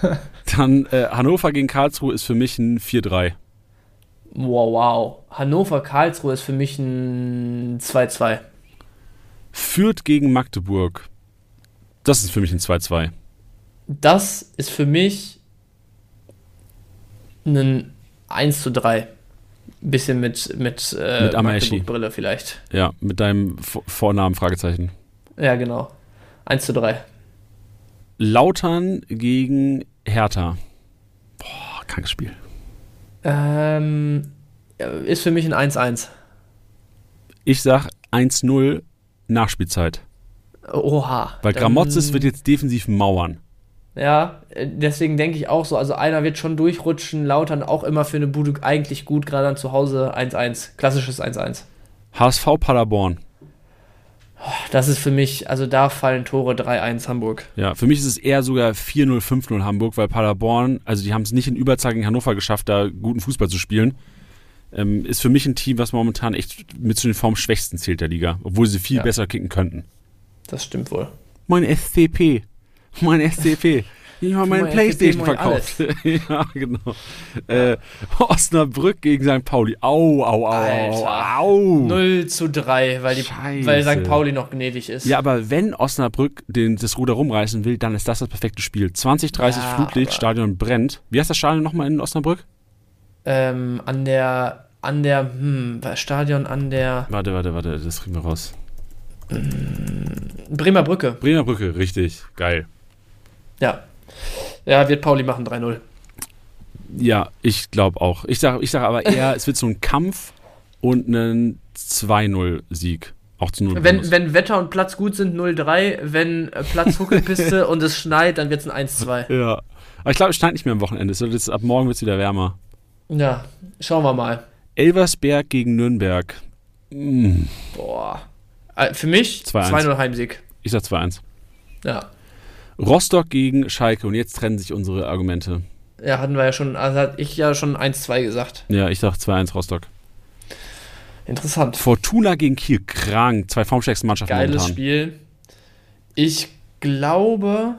Dann äh, Hannover gegen Karlsruhe ist für mich ein 4-3. Wow, wow. Hannover, Karlsruhe ist für mich ein 2-2. Fürth gegen Magdeburg. Das ist für mich ein 2-2. Das ist für mich ein 1 zu 3. Bisschen mit, mit, äh, Mit Amaeshi. Brille vielleicht. Ja, mit deinem V- Vornamen, Fragezeichen. Ja, genau. 1 zu 3. Lautern gegen Hertha. Boah, krankes Spiel. Ähm, ist für mich ein 1-1. Ich sag 1-0 Nachspielzeit. Oha. Weil Gramotzes wird jetzt defensiv mauern. Ja, deswegen denke ich auch so. Also einer wird schon durchrutschen. Lautern auch immer für eine Bude eigentlich gut, gerade dann zu Hause 1-1. Klassisches 1-1. HSV Paderborn. Das ist für mich, also da fallen Tore 3-1 Hamburg. Ja, für mich ist es eher sogar 4-0, 5-0 Hamburg, weil Paderborn, also die haben es nicht in Überzahl gegen Hannover geschafft, da guten Fußball zu spielen. Ähm, ist für mich ein Team, was momentan echt mit zu den formschwächsten zählt der Liga, obwohl sie viel Ja. besser kicken könnten. Das stimmt wohl. Mein SCP. Mein SCP. Ich habe meine Mein Playstation verkauft. ja, genau. Äh, Osnabrück gegen St. Pauli. Au, au, au, Alter. au, au. 0 zu 3, weil, die, Scheiße. weil St. Pauli noch gnädig ist. Ja, aber wenn Osnabrück den, das Ruder rumreißen will, dann ist das das perfekte Spiel. 20, 30 Ja, Flutlicht, aber- Stadion brennt. Wie heißt das Stadion nochmal in Osnabrück? Ähm, an der, an der, hm, Stadion an der Warte, warte, warte, das kriegen wir raus. Bremer Brücke. Bremer Brücke, richtig. Geil. Ja. Ja, wird Pauli machen 3-0. Ja, ich glaube auch. Ich sage ich sag aber eher, es wird so ein Kampf und ein 2-0-Sieg. Auch zu 0 Wenn, wenn Wetter und Platz gut sind, 0-3. Wenn äh, Platz Huckelpiste und es schneit, dann wird es ein 1-2. Ja. Aber ich glaube, es schneit nicht mehr am Wochenende. Jetzt, ab morgen wird es wieder wärmer. Ja, schauen wir mal. Elversberg gegen Nürnberg. Mm, Boah. Äh, Für mich 2-1. 2-0 Heimsieg. Ich sag 2-1. Ja. Rostock gegen Schalke. Und jetzt trennen sich unsere Argumente. Ja, hatten wir ja schon, also hatte ich ja schon 1-2 gesagt. Ja, ich sag 2-1 Rostock. Interessant. Fortuna gegen Kiel. Krank. Zwei formstärksten Mannschaften Geiles momentan. Spiel. Ich glaube,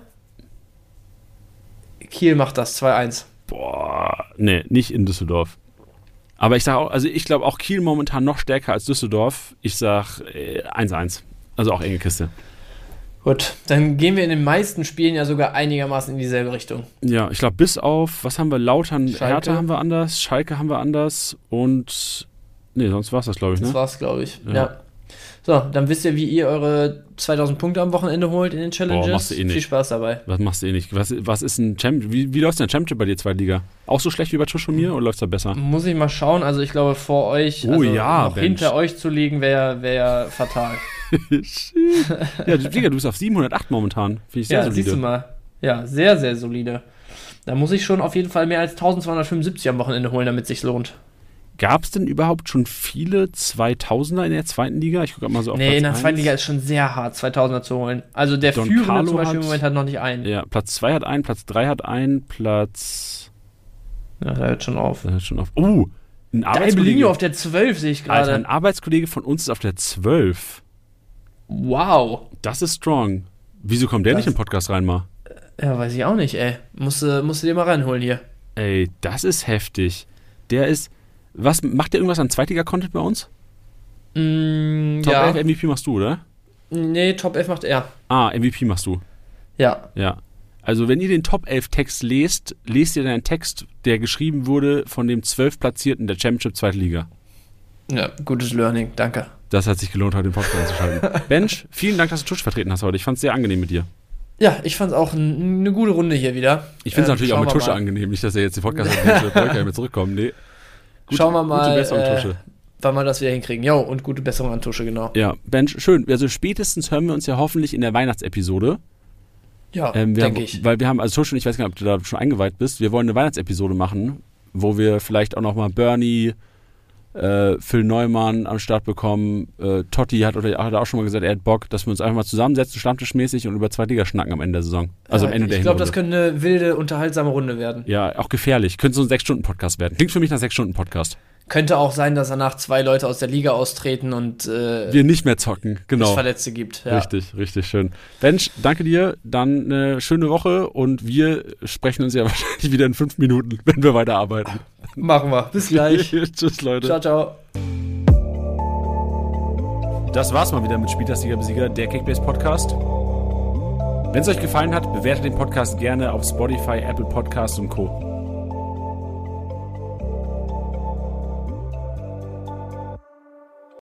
Kiel macht das 2-1. Boah, nee, nicht in Düsseldorf. Aber ich sage auch, also ich glaube auch Kiel momentan noch stärker als Düsseldorf. Ich sag äh, 1-1. Also auch enge Kiste. Gut, dann gehen wir in den meisten Spielen ja sogar einigermaßen in dieselbe Richtung. Ja, ich glaube, bis auf, was haben wir? Lautern, Schalke. Hertha haben wir anders, Schalke haben wir anders und. Nee, sonst war es das, glaube ich, Das ne? war's, glaube ich. Ja. Ja. So, dann wisst ihr, wie ihr eure 2000 Punkte am Wochenende holt in den Challenges. machst du eh nicht. Viel Spaß dabei. Was machst du eh nicht? Was, was ist ein Champion? Wie, wie läuft denn Championship bei dir, zweite Liga? Auch so schlecht wie bei Tusch und mir oder läuft es da besser? Muss ich mal schauen. Also ich glaube, vor euch, Oh also ja, noch Mensch. hinter euch zu liegen, wäre wär fatal. ja, Digga, du bist auf 708 momentan. Finde ich sehr ja, solide. siehst du mal. Ja, sehr, sehr solide. Da muss ich schon auf jeden Fall mehr als 1275 am Wochenende holen, damit sich lohnt. Gab es denn überhaupt schon viele 2000er in der zweiten Liga? Ich gucke mal so auf Nee, Platz in der zweiten Liga ist schon sehr hart, 2000er zu holen. Also der Don Führende Carlo zum Beispiel hat- im Moment hat noch nicht einen. Ja, Platz 2 hat einen, Platz 3 hat einen, Platz. Ja, da hört schon auf. Da hört schon auf. Oh, ein Arbeitskollege. Auf der 12 sehe ich Alter, ein gerade. Arbeitskollege von uns ist auf der 12. Wow. Das ist strong. Wieso kommt der Das- nicht im Podcast rein, mal? Ja, weiß ich auch nicht, ey. Musst, du- musst du dir mal reinholen hier. Ey, das ist heftig. Der ist. Was, macht der irgendwas an Zweitliga-Content bei uns? Mm, Top ja. 11 MVP machst du, oder? Nee, Top 11 macht er. Ah, MVP machst du. Ja. Ja. Also, wenn ihr den Top 11 Text lest, lest ihr einen Text, der geschrieben wurde von dem 12 Platzierten der Championship Zweite Liga. Ja, gutes Learning, danke. Das hat sich gelohnt, heute den Podcast einzuschalten. Bench, vielen Dank, dass du Tusch vertreten hast heute. Ich fand es sehr angenehm mit dir. Ja, ich fand's auch n- eine gute Runde hier wieder. Ich finde es Ähm, natürlich auch mit Tusch mal. angenehm. Nicht, dass er jetzt die Podcast hat, ich mehr zurückkommen. Nee. Gute, Schauen wir mal, Gute Besserung, äh, Tusche. wann wir das wieder hinkriegen. Jo, und gute Besserung an Tusche, genau. Ja, Bench, schön. Also spätestens hören wir uns ja hoffentlich in der Weihnachtsepisode. Ja, Ähm, denke ich. Weil wir haben, also Tusche und ich weiß gar nicht, ob du da schon eingeweiht bist, wir wollen eine Weihnachtsepisode machen, wo wir vielleicht auch nochmal Bernie, äh, Phil Neumann am Start bekommen. Äh, Totti hat, oder, hat auch schon mal gesagt, er hat Bock, dass wir uns einfach mal zusammensetzen, stammtischmäßig und über zwei Liga schnacken am Ende der Saison. Also am Ja, Ende der ich glaube, das könnte eine wilde, unterhaltsame Runde werden. Ja, auch gefährlich. Könnte so ein Sechs-Stunden-Podcast werden. Klingt für mich nach Sechs-Stunden-Podcast. Könnte auch sein, dass danach zwei Leute aus der Liga austreten und äh, Wir nicht mehr zocken, es genau. Verletzte gibt. Ja. Richtig, richtig schön. Bench, danke dir. Dann eine schöne Woche und wir sprechen uns ja wahrscheinlich wieder in fünf Minuten, wenn wir weiterarbeiten. Machen wir. Bis gleich. Tschüss, Leute. ciao, ciao. Das war's mal wieder mit Spieltagsliga Besieger, der Kickbase Podcast. Wenn es euch gefallen hat, bewertet den Podcast gerne auf Spotify, Apple Podcasts und Co.